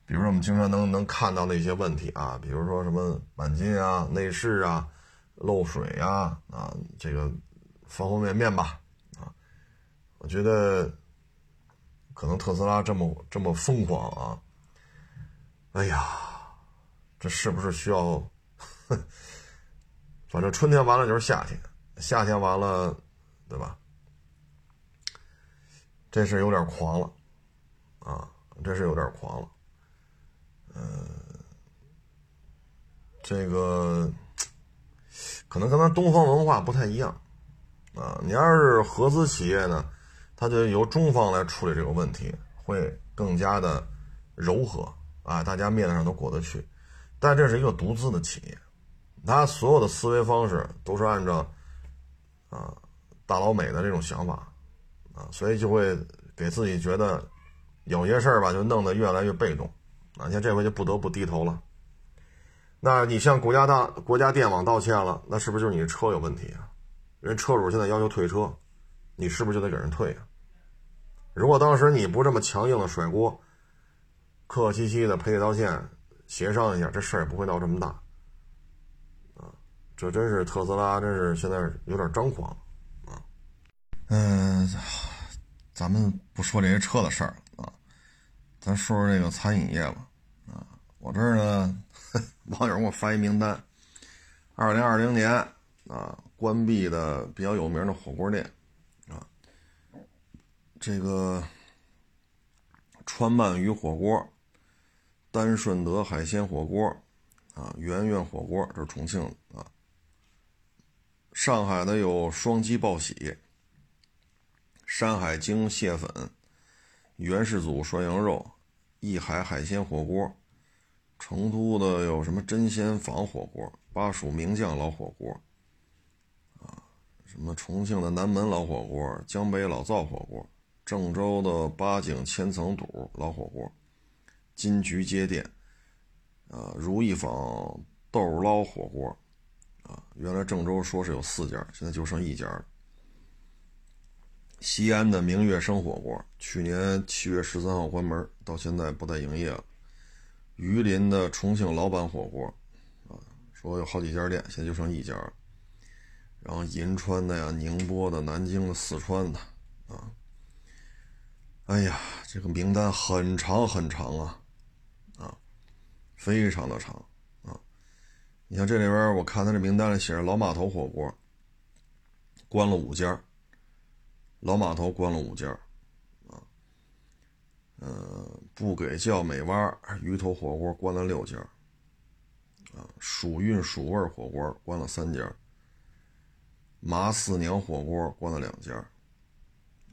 比如说我们经常能能看到的一些问题啊，比如说什么钣金啊、内饰啊、漏水呀，啊，这个方方面面吧，啊，我觉得可能特斯拉这么这么疯狂啊，哎呀，这是不是需要？反正春天完了就是夏天，夏天完了。对吧？这是有点狂了，啊，这是有点狂了，嗯，这个可能跟咱东方文化不太一样，啊，你要是合资企业呢，它就由中方来处理这个问题，会更加的柔和啊，大家面子上都过得去。但这是一个独资的企业，他所有的思维方式都是按照啊。大老美的这种想法，啊，所以就会给自己觉得有些事儿吧，就弄得越来越被动，啊，像这回就不得不低头了。那你向国家大国家电网道歉了，那是不是就是你车有问题啊？人车主现在要求退车，你是不是就得给人退啊？如果当时你不这么强硬的甩锅，客客气气的赔礼道歉，协商一下，这事儿也不会闹这么大。这真是特斯拉，真是现在有点张狂。啊嗯，咱们不说这些车的事儿啊，咱说说这个餐饮业吧。啊，我这儿呢，网友给我发一名单，二零二零年啊关闭的比较有名的火锅店啊，这个川鳗鱼火锅、丹顺德海鲜火锅，啊，圆圆火锅，这是重庆啊。上海的有双鸡报喜、山海经蟹粉、元世祖涮羊肉、益海海鲜火锅。成都的有什么真仙坊火锅、巴蜀名将老火锅，啊，什么重庆的南门老火锅、江北老灶火锅，郑州的八景千层肚老火锅，金桔街店，啊，如意坊豆捞火锅，啊，原来郑州说是有四家，现在就剩一家了。西安的明月生火锅，去年七月十三号关门，到现在不再营业了。榆林的重庆老板火锅，啊，说有好几家店，现在就剩一家。然后银川的呀、宁波的、南京的、四川的，啊，哎呀，这个名单很长很长啊，啊，非常的长。你像这里边，我看他这名单里写着老码头火锅，关了五家，老码头关了五家。呃，不给叫美蛙鱼头火锅关了六家，啊，蜀韵蜀味火锅关了三家，麻四娘火锅关了两家，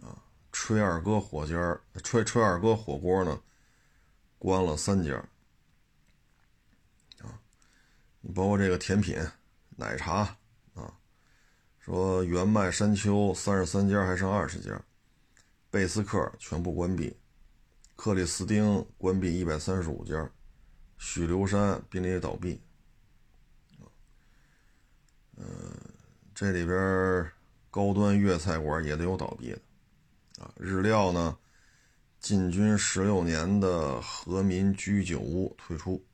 啊，吹二哥火家吹吹二哥火锅呢，关了三家，你包括这个甜品奶茶啊，说原麦山丘三十三家还剩二十家，贝斯克全部关闭。克里斯汀关闭一百三十五家，许留山濒临倒闭。嗯，这里边高端粤菜馆也得有倒闭的，啊，日料呢，进军十六年的和民居酒屋退出，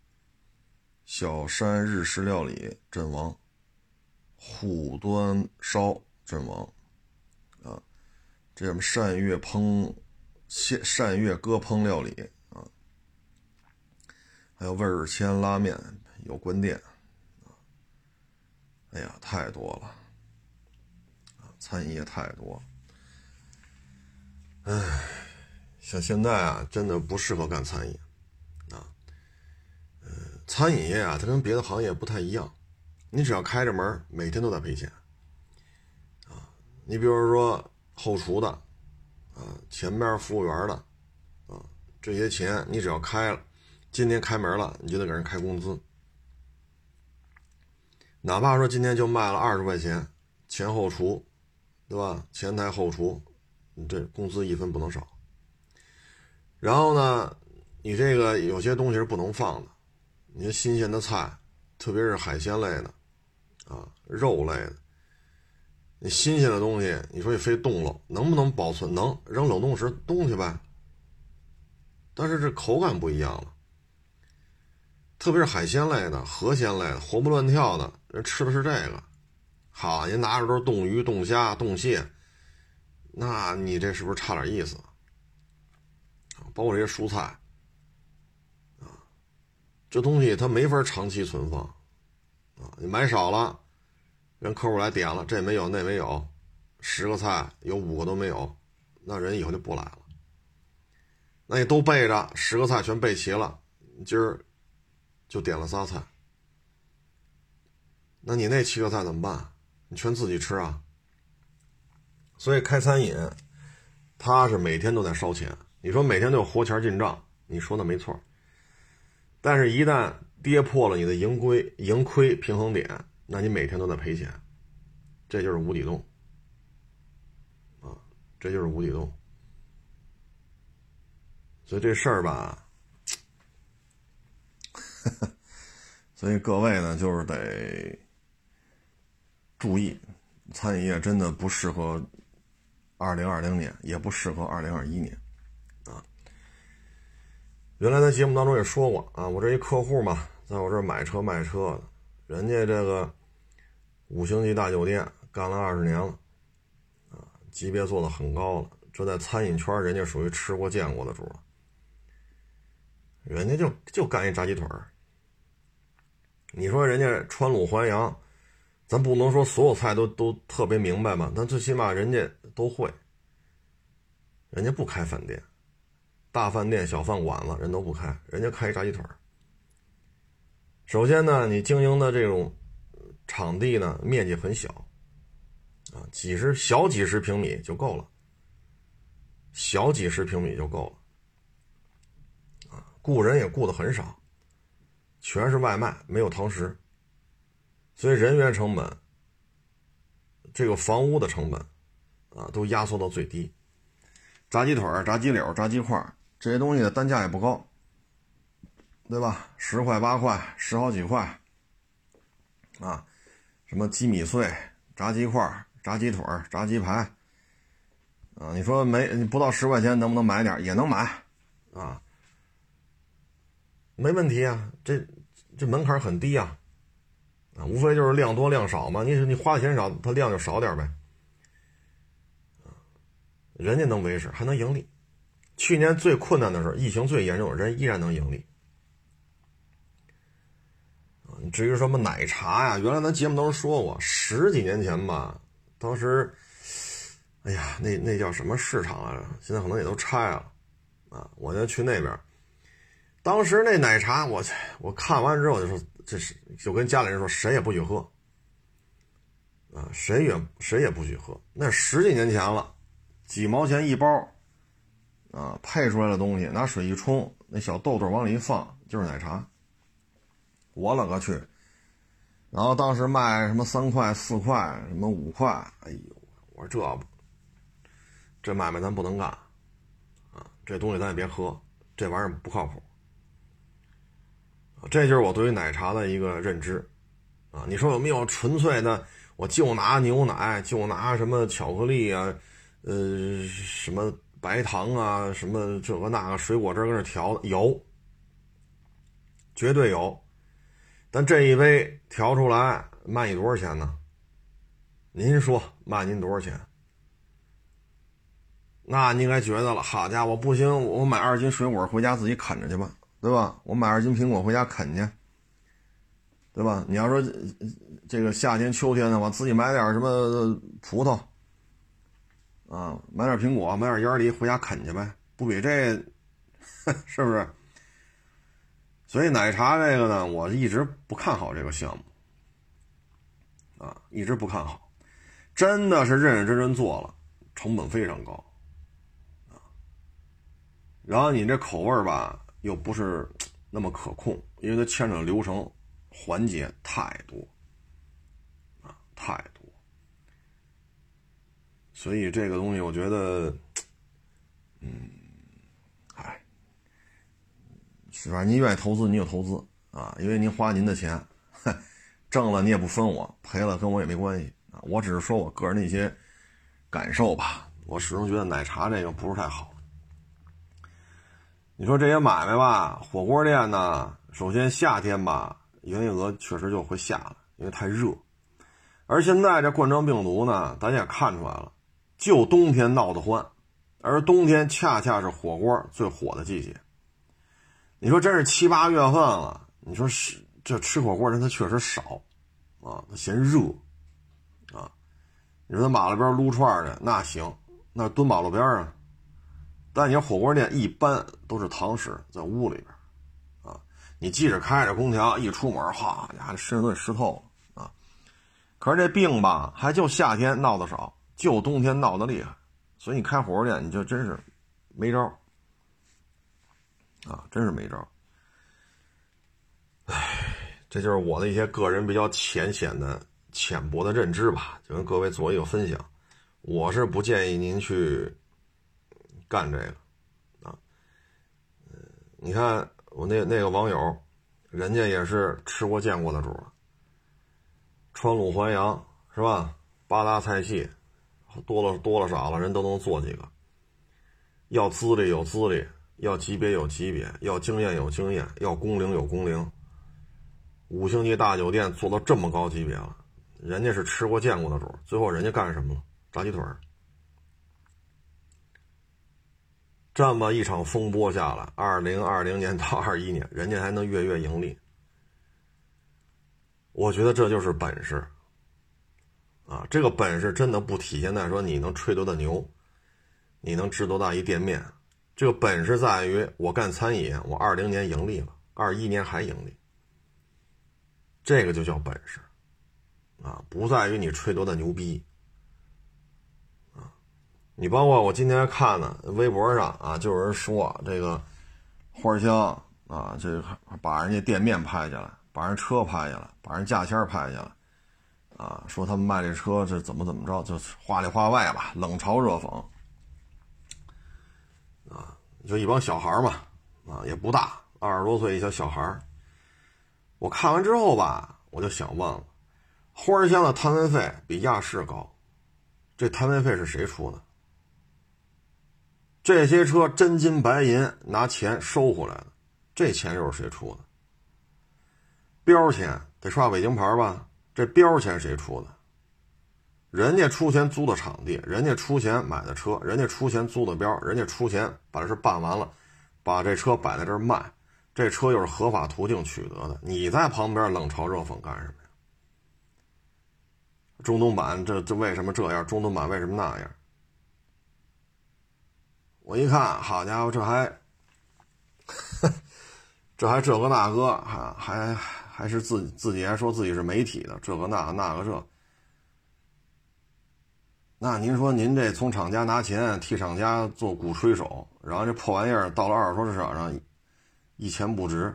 小山日式料理阵亡，虎端烧阵亡，啊，这什么善月烹。善善月歌烹料理啊，还有味儿千拉面有关店啊，哎呀，太多了，餐饮业太多，哎，像现在啊，真的不适合干餐饮，餐饮业啊，它跟别的行业不太一样，你只要开着门，每天都在赔钱啊，你比如说后厨的。啊，前边服务员的，啊，这些钱你只要开了，今天开门了，你就得给人开工资。哪怕说今天就卖了二十块钱，前后厨，对吧？前台后厨，你这工资一分不能少。然后呢，你这个有些东西是不能放的，你说新鲜的菜，特别是海鲜类的，啊，肉类的。你新鲜的东西，你说你非冻了，能不能保存？能扔冷冻室冻去呗。但是这口感不一样了，特别是海鲜类的、河鲜类的，活蹦乱跳的，人吃的是这个。好，人拿着都是冻鱼、冻虾、冻蟹，那你这是不是差点意思？包括这些蔬菜，这东西它没法长期存放，啊，你买少了。人客户来点了，这没有那没有，十个菜有五个都没有，那人以后就不来了。那你都备着，十个菜全备齐了，今儿就点了仨菜，那你那七个菜怎么办？你全自己吃啊？所以开餐饮，他是每天都在烧钱。你说每天都有活钱进账，你说的没错。但是，一旦跌破了你的盈亏盈亏平衡点。那你每天都在赔钱，这就是无底洞啊！这就是无底洞。所以这事儿吧，所以各位呢，就是得注意，餐饮业真的不适合二零二零年，也不适合二零二一年。原来在节目当中也说过啊，我这一客户嘛，在我这儿买车卖车的。人家这个五星级大酒店干了二十年了，啊，级别做的很高了。这在餐饮圈，人家属于吃过见过的主了。人家就就干一炸鸡腿儿。你说人家川鲁淮扬，咱不能说所有菜都都特别明白嘛，但最起码人家都会。人家不开饭店，大饭店、小饭馆子人都不开，人家开一炸鸡腿。首先呢，你经营的这种场地呢，面积很小，啊，几十小几十平米就够了，小几十平米就够了，啊，雇人也雇的很少，全是外卖，没有堂食，所以人员成本、这个房屋的成本，啊，都压缩到最低。炸鸡腿炸鸡柳、炸鸡块这些东西的单价也不高，对吧？十块八块，十好几块，啊，什么鸡米碎、炸鸡块、炸鸡腿炸鸡排，啊，你说没不到十块钱能不能买点？也能买，啊，没问题啊，这这门槛很低啊，啊，无非就是量多量少嘛，你你花的钱少，它量就少点呗。人家能维持，还能盈利。去年最困难的时候，疫情最严重，人依然能盈利。至于什么奶茶呀，原来咱节目都说过，十几年前吧，当时，哎呀，那那叫什么市场啊？现在可能也都拆了啊。我就去那边，当时那奶茶，我去我看完之后就说，这是就跟家里人说，谁也不许喝啊，谁也谁也不许喝。那十几年前了。几毛钱一包，啊，配出来的东西，拿水一冲，那小豆豆往里一放，就是奶茶。我勒个去！然后当时卖什么三块、四块，什么五块，哎呦，我说这，这买卖咱不能干，啊，这东西咱也别喝，这玩意儿不靠谱。这就是我对于奶茶的一个认知，啊，你说有没有纯粹的？我就拿牛奶，就拿什么巧克力啊？呃，什么白糖啊，什么这个那个水果汁跟那调的有，绝对有。但这一杯调出来卖你多少钱呢？您说卖您多少钱？那你应该觉得了，好家伙，不行，我买二斤水果回家自己啃着去吧，对吧？我买二斤苹果回家啃去，对吧？你要说这个夏天秋天的话，自己买点什么葡萄。啊，买点苹果，买点烟梨，回家啃去呗，不比这，是不是？所以奶茶这个呢，我一直不看好这个项目，啊，一直不看好，真的是认认真真做了，成本非常高，啊，然后你这口味吧，又不是那么可控，因为它牵扯流程环节太多，啊，太。所以这个东西，我觉得，嗯，哎，是吧？您愿意投资，您就投资啊，因为您花您的钱，挣了你也不分我，赔了跟我也没关系啊。我只是说我个人的一些感受吧。我始终觉得奶茶这个不是太好。你说这些买卖吧，火锅店呢，首先夏天吧，营业额确实就会下来，因为太热。而现在这冠状病毒呢，大家也看出来了。就冬天闹得欢，而冬天恰恰是火锅最火的季节。你说真是七八月份了，你说是这吃火锅人他确实少，啊，他嫌热，啊，你说他马路边撸串去那行，那蹲马路边啊。但你说火锅店一般都是堂食，在屋里边，啊，你即使开着空调，一出门，哈家伙，身上都湿透了啊。可是这病吧，还就夏天闹得少。就冬天闹得厉害，所以你开火锅店你就真是没招啊，真是没招唉，这就是我的一些个人比较浅显的、浅薄的认知吧，就跟各位做一个分享。我是不建议您去干这个啊。你看我那那个网友，人家也是吃过见过的主儿，川鲁淮扬是吧？八大菜系。多了多了少了，人都能做几个。要资历有资历，要级别有级别，要经验有经验，要工龄有工龄。五星级大酒店做到这么高级别了，人家是吃过见过的主。最后人家干什么了？炸鸡腿儿。这么一场风波下来，二零二零年到二一年，人家还能月月盈利。我觉得这就是本事。啊，这个本事真的不体现在说你能吹多大牛，你能值多大一店面，这个本事在于我干餐饮，我二零年盈利了，二一年还盈利，这个就叫本事啊，不在于你吹多大牛逼啊。你包括我今天看的，微博上啊，就有人说这个花香啊，这把人家店面拍下来，把人车拍下来，把人价签拍下来。啊，说他们卖这车这怎么怎么着，就话里话外吧，冷嘲热讽。啊，就一帮小孩嘛，啊也不大，二十多岁一小小孩我看完之后吧，我就想问了，花香的摊位费比亚市高，这摊位费是谁出的？这些车真金白银拿钱收回来的，这钱又是谁出的？标钱得刷北京牌吧？这标钱谁出的？人家出钱租的场地，人家出钱买的车，人家出钱租的标，人家出钱把这事办完了，把这车摆在这儿卖，这车又是合法途径取得的，你在旁边冷嘲热讽干什么呀？中东版这这为什么这样？中东版为什么那样？我一看，好家伙，这还，这还这个那个，还还。还是自自己还说自己是媒体的，这个那那个这，那您说您这从厂家拿钱替厂家做鼓吹手，然后这破玩意儿到了二手车市场上一钱不值，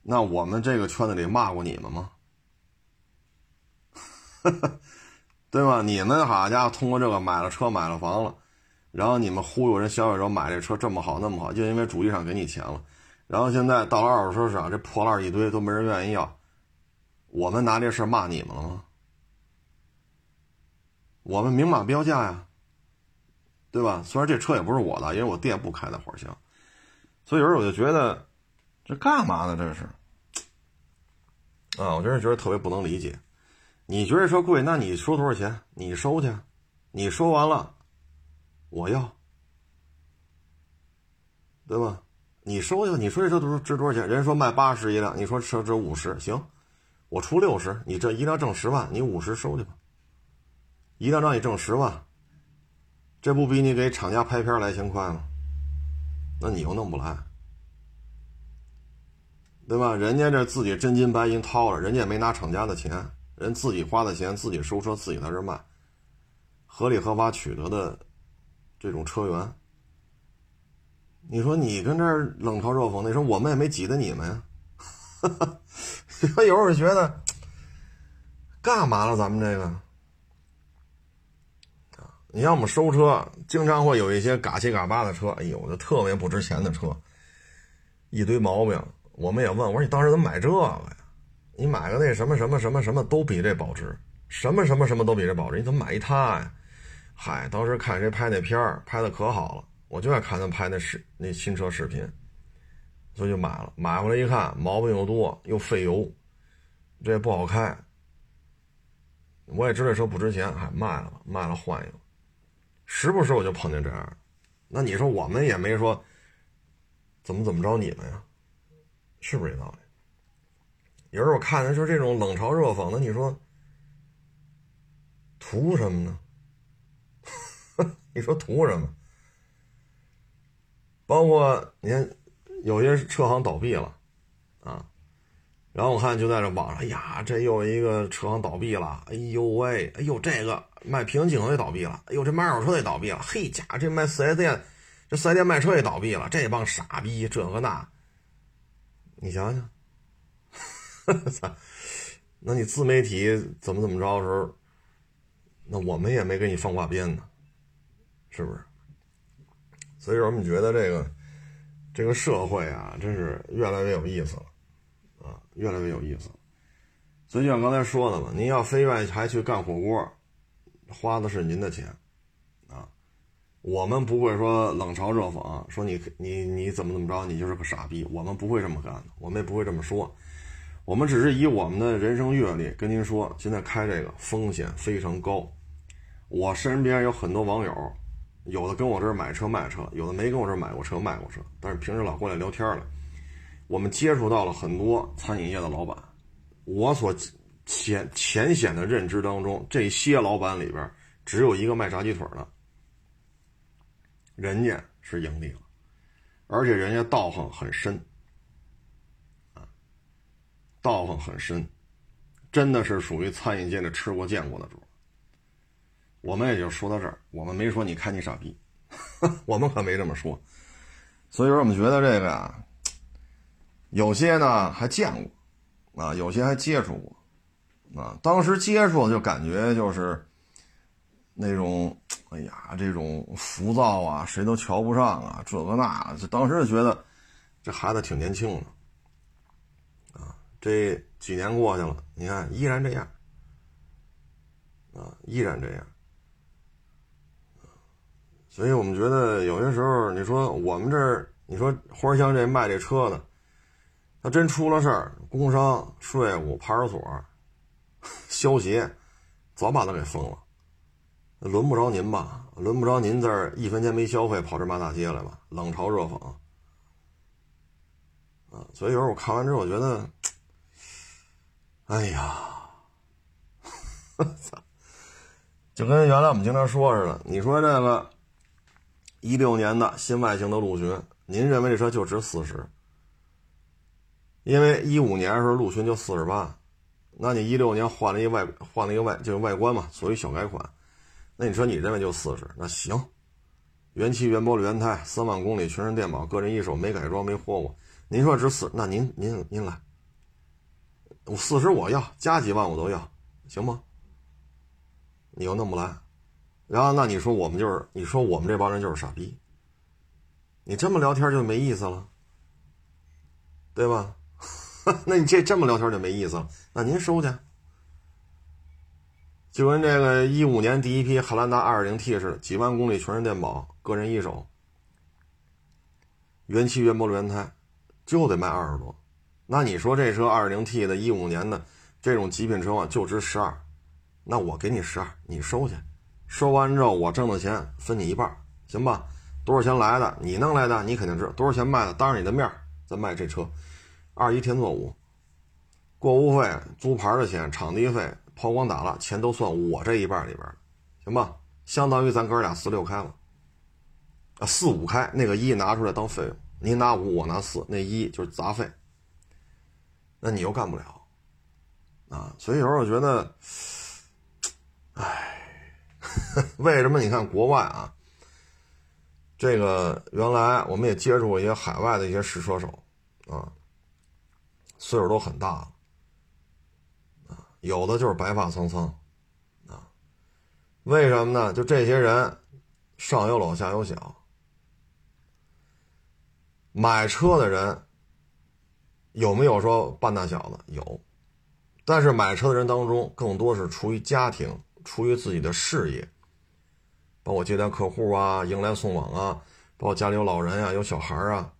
那我们这个圈子里骂过你们吗？对吧？你们好家伙通过这个买了车买了房了，然后你们忽悠人消费者买这车这么好那么好，就因为主机厂给你钱了。然后现在到了二手车市场，这破烂一堆都没人愿意要，我们拿这事骂你们了吗？我们明码标价呀，对吧？虽然这车也不是我的，因为我店不开的花乡，所以有时候我就觉得，这干嘛呢？这是啊，我真是觉得特别不能理解。你觉得这车贵，那你说多少钱？你收去，你说完了，我要，对吧？你收去吧，你说这车值值多少钱？人家说卖八十一辆，你说车值五十，行，我出六十，你这一辆挣十万，你五十收去吧。一辆让你挣十万，这不比你给厂家拍片来钱快吗？那你又弄不来，对吧？人家这自己真金白银掏了，人家也没拿厂家的钱，人自己花的钱，自己收车，自己在这卖，合理合法取得的这种车源。你说你跟这儿冷嘲热讽，你说我们也没挤得你们呀。有时候觉得干嘛了？咱们这个你像我们收车，经常会有一些嘎七嘎八的车，哎呦，就特别不值钱的车，一堆毛病。我们也问我说：“你当时怎么买这个呀？你买个那什么什么什么什么都比这保值，什么什么什么都比这保值，你怎么买一它呀？”嗨，当时看谁拍那片儿，拍的可好了。我就爱看他拍那视那新车视频，所以就买了。买回来一看，毛病又多，又费油，这也不好开。我也知道这车不值钱，还卖了吧，卖了换一个。时不时我就碰见这样，那你说我们也没说怎么怎么着你们呀，是不是这道理？有时候我看的就是这种冷嘲热讽的，你说图什么呢？你说图什么？包括你看，有些车行倒闭了，啊，然后我看就在这网上，哎呀，这又一个车行倒闭了，哎呦喂，哎呦这个卖平行镜头也倒闭了，哎呦这卖二手车也倒闭了，嘿家这卖四 S 店，这四 S 店卖车也倒闭了，这帮傻逼这个那，你想想，操，那你自媒体怎么怎么着的时候，那我们也没给你放挂鞭呢，是不是？所以说，我们觉得这个这个社会啊，真是越来越有意思了，啊，越来越有意思了。所以就像刚才说的嘛，您要非愿意还去干火锅，花的是您的钱，啊，我们不会说冷嘲热讽，说你你你怎么怎么着，你就是个傻逼，我们不会这么干的，我们也不会这么说，我们只是以我们的人生阅历跟您说，现在开这个风险非常高，我身边有很多网友。有的跟我这儿买车卖车，有的没跟我这儿买过车卖过车，但是平时老过来聊天了。我们接触到了很多餐饮业的老板，我所浅浅显的认知当中，这些老板里边只有一个卖炸鸡腿的，人家是盈利了，而且人家道行很深，啊，道行很深，真的是属于餐饮界的吃过见过的主。我们也就说到这儿，我们没说你看你傻逼，我们可没这么说。所以说，我们觉得这个呀，有些呢还见过，啊，有些还接触过，啊，当时接触就感觉就是那种，哎呀，这种浮躁啊，谁都瞧不上啊，这个那，就当时就觉得这孩子挺年轻的，啊，这几年过去了，你看依然这样，啊，依然这样。所以我们觉得有些时候，你说我们这儿，你说花乡这卖这车的，他真出了事儿，工商、税务、派出所、消协，早把他给封了。轮不着您吧？轮不着您这儿一分钱没消费，跑这骂大街来吧？冷嘲热讽啊！所以有时候我看完之后，我觉得，哎呀，操！就跟原来我们经常说似的，你说这个。一六年的新外形的陆巡，您认为这车就值四十？因为一五年的时候陆巡就四十八，那你一六年换了一外换了一个外就是外观嘛，属于小改款，那你说你认为就四十？那行，原漆原玻璃原胎，三万公里全身电保，个人一手没改装没货过，您说值四？那您您您来，我四十我要，加几万我都要，行吗？你又弄不来。然后，那你说我们就是，你说我们这帮人就是傻逼。你这么聊天就没意思了，对吧？那你这这么聊天就没意思了。那您收去，就跟这个一五年第一批汉兰达 2.0T 似的，几万公里全是电保，个人一手，原漆原玻璃原胎，就得卖二十多。那你说这车 2.0T 的，一五年的这种极品车况就值十二，那我给你十二，你收去。收完之后，我挣的钱分你一半，行吧？多少钱来的？你弄来的，你肯定知道多少钱卖的。当着你的面再卖这车，二一添作五，过户费、租牌的钱、场地费、抛光打蜡，钱都算我这一半里边，行吧？相当于咱哥俩四六开了，啊，四五开，那个一拿出来当费用，你拿五，我拿四，那一就是杂费，那你又干不了，啊，所以有时候我觉得，唉。为什么？你看国外啊，这个原来我们也接触过一些海外的一些试车手啊，岁数都很大了啊，有的就是白发苍苍啊。为什么呢？就这些人上有老下有小，买车的人有没有说半大小子？有，但是买车的人当中更多是出于家庭。出于自己的事业，帮我接待客户啊、迎来送往啊，包括家里有老人啊、有小孩啊，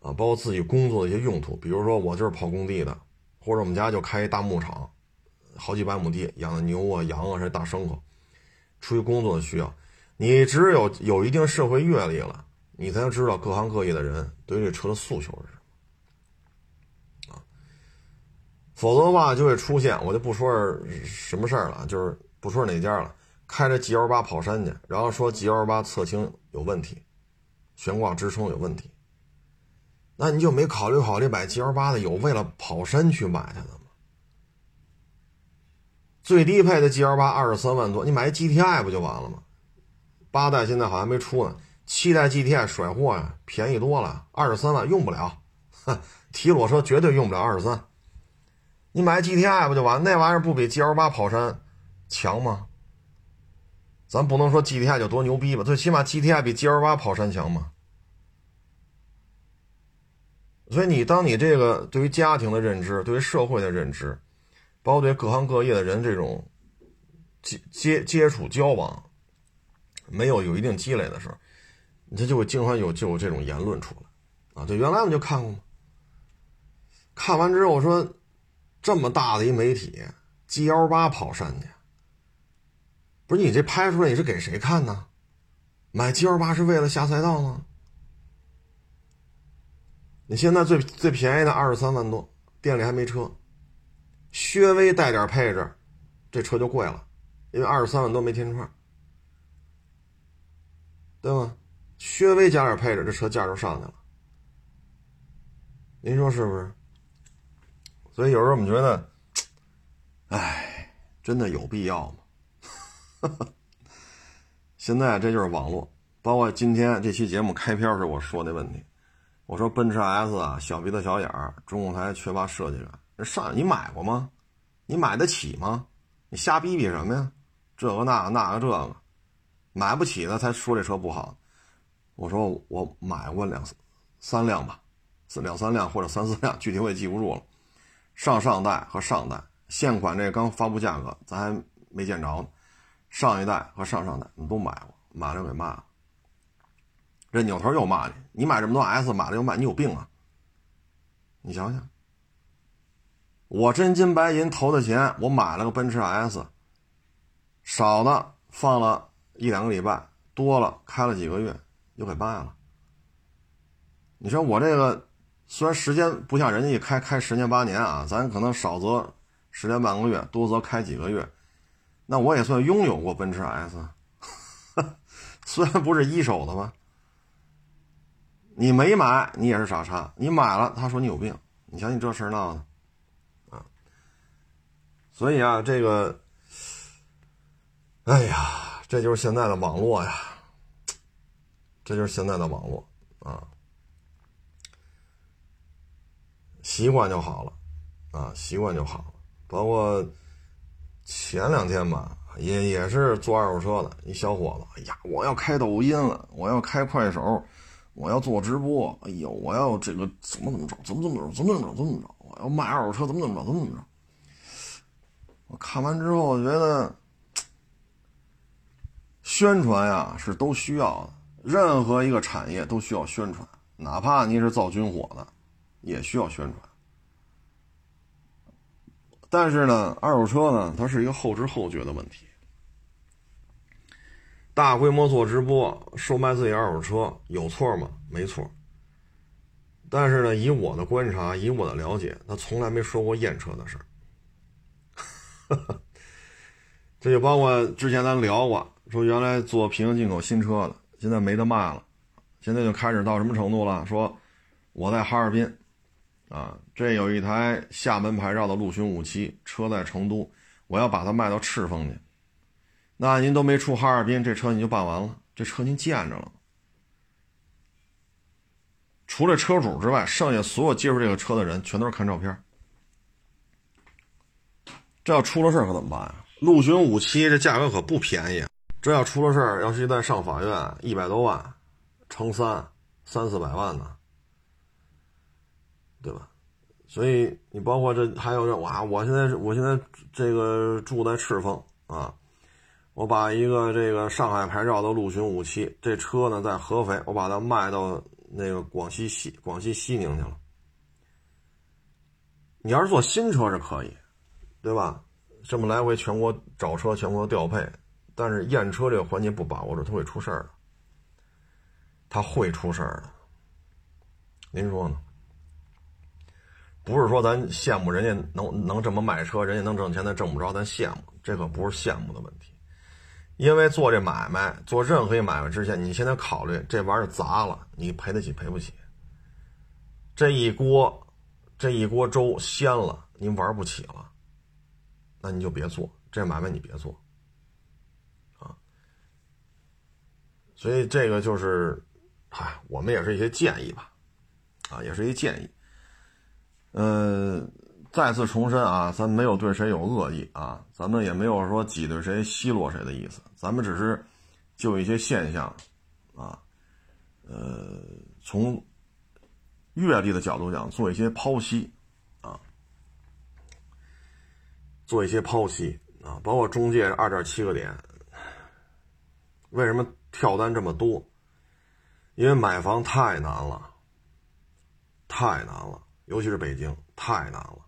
啊，包括自己工作的一些用途，比如说我就是跑工地的，或者我们家就开一大牧场，好几百亩地，养的牛啊、羊啊，是大牲口，出于工作的需要，你只有有一定社会阅历了，你才能知道各行各业的人对这车的诉求是什么啊，否则的话就会出现，我就不说是什么事儿了，就是。不说哪家了，开着 G L 八跑山去，然后说 G L 八侧倾有问题，悬挂支撑有问题，那你就没考虑考虑买 G L 八的有为了跑山去买它的吗？最低配的 G L 八二十三万多，你买 G T I 不就完了吗？八代现在好像没出呢，七代 G T I 甩货呀，便宜多了，二十三万用不了，哼，提裸车绝对用不了二十三，你买 G T I 不就完？那玩意儿不比 G L 八跑山？强吗？咱不能说 GTI 就多牛逼吧，最起码 GTI 比 GL8 跑山强嘛。所以你当你这个对于家庭的认知、对于社会的认知，包括对各行各业的人这种接接接触交往，没有有一定积累的时候，你就会经常有就有这种言论出来啊。就原来我们就看过嘛，看完之后说，这么大的一媒体，GL8 跑山去。不是你这拍出来你是给谁看呢？买 G L 八是为了下赛道吗？你现在最最便宜的二十三万多，店里还没车，稍微带点配置，这车就贵了，因为二十三万多没天窗，对吗？稍微加点配置，这车价就上去了。您说是不是？所以有时候我们觉得，哎，真的有必要吗？现在这就是网络，包括今天这期节目开篇时我说那问题，我说奔驰 S 啊，小鼻子小眼儿，中控台缺乏设计感。上你买过吗？你买得起吗？你瞎逼逼什么呀？这个那个那个这个，买不起的才说这车不好。我说我买过两三辆吧，两三辆或者三四辆，具体我也记不住了。上上代和上代现款这刚发布价格，咱还没见着呢。上一代和上上代你都买过，买了给骂了。这扭头又骂你，你买这么多 S，买了又卖，你有病啊！你想想，我真金白银投的钱，我买了个奔驰 S，少的放了一两个礼拜，多了开了几个月又给卖了。你说我这个。虽然时间不像人家一开开十年八年啊，咱可能少则十年半个月，多则开几个月，那我也算拥有过奔驰 S，虽然不是一手的吧。你没买，你也是傻叉；你买了，他说你有病。你想，你这事闹的啊！所以啊，这个，哎呀，这就是现在的网络呀，这就是现在的网络啊。习惯就好了，啊，习惯就好了。包括前两天吧，也也是做二手车的一小伙子，哎呀，我要开抖音了，我要开快手，我要做直播，哎呦，我要这个怎么怎么着，怎么怎么着，怎么怎么着，怎么着，我要卖二手车，怎么怎么着，怎么怎么着。我看完之后，我觉得宣传呀是都需要的，任何一个产业都需要宣传，哪怕你是造军火的。也需要宣传，但是呢，二手车呢，它是一个后知后觉的问题。大规模做直播售卖自己二手车有错吗？没错。但是呢，以我的观察，以我的了解，他从来没说过验车的事儿。这就包括之前咱聊过，说原来做平行进口新车的，现在没得卖了，现在就开始到什么程度了？说我在哈尔滨。啊，这有一台厦门牌照的陆巡五七车在成都，我要把它卖到赤峰去。那您都没出哈尔滨，这车你就办完了，这车您见着了。除了车主之外，剩下所有接触这个车的人，全都是看照片。这要出了事可怎么办呀？陆巡五七这价格可不便宜，这要出了事要是一旦上法院，一百多万，乘三，三四百万呢。对吧？所以你包括这还有这哇！我现在我现在这个住在赤峰啊，我把一个这个上海牌照的陆巡五七这车呢在合肥，我把它卖到那个广西西广西西宁去了。你要是做新车是可以，对吧？这么来回全国找车，全国调配，但是验车这个环节不把握住，它会出事儿的。它会出事儿的，您说呢？不是说咱羡慕人家能能这么卖车，人家能挣钱，咱挣不着，咱羡慕，这可不是羡慕的问题。因为做这买卖，做任何一买卖之前，你现在考虑这玩意儿砸了，你赔得起赔不起？这一锅，这一锅粥鲜了，您玩不起了，那你就别做这买卖，你别做啊。所以这个就是，嗨，我们也是一些建议吧，啊，也是一建议。嗯，再次重申啊，咱没有对谁有恶意啊，咱们也没有说挤兑谁、奚落谁的意思，咱们只是就一些现象啊，呃，从阅历的角度讲，做一些剖析啊，做一些剖析啊，包括中介二点七个点，为什么跳单这么多？因为买房太难了，太难了。尤其是北京太难了，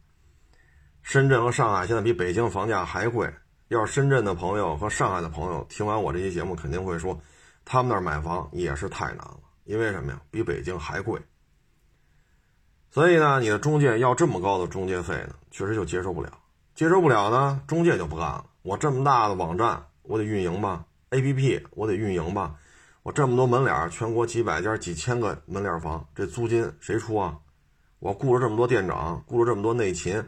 深圳和上海现在比北京房价还贵。要是深圳的朋友和上海的朋友听完我这期节目，肯定会说，他们那儿买房也是太难了，因为什么呀？比北京还贵。所以呢，你的中介要这么高的中介费呢，确实就接受不了。接受不了呢，中介就不干了。我这么大的网站，我得运营吧；APP 我得运营吧；我这么多门脸，全国几百家、几千个门脸房，这租金谁出啊？我雇了这么多店长，雇了这么多内勤，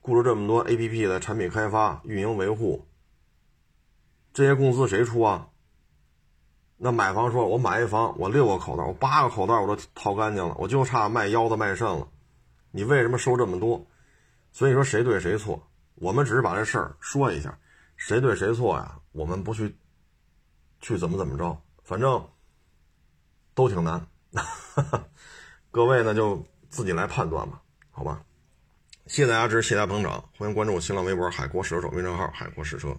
雇了这么多 APP 的产品开发、运营维护，这些工资谁出啊？那买房说，我买一房，我六个口袋，我八个口袋我都掏干净了，我就差卖腰子卖肾了。你为什么收这么多？所以说谁对谁错？我们只是把这事儿说一下，谁对谁错呀？我们不去去怎么怎么着。反正都挺难，各位呢就自己来判断吧，好吧？谢谢大家支持，谢谢大家捧场，欢迎关注我新浪微博“海阔试车手”微信号“海阔试车”。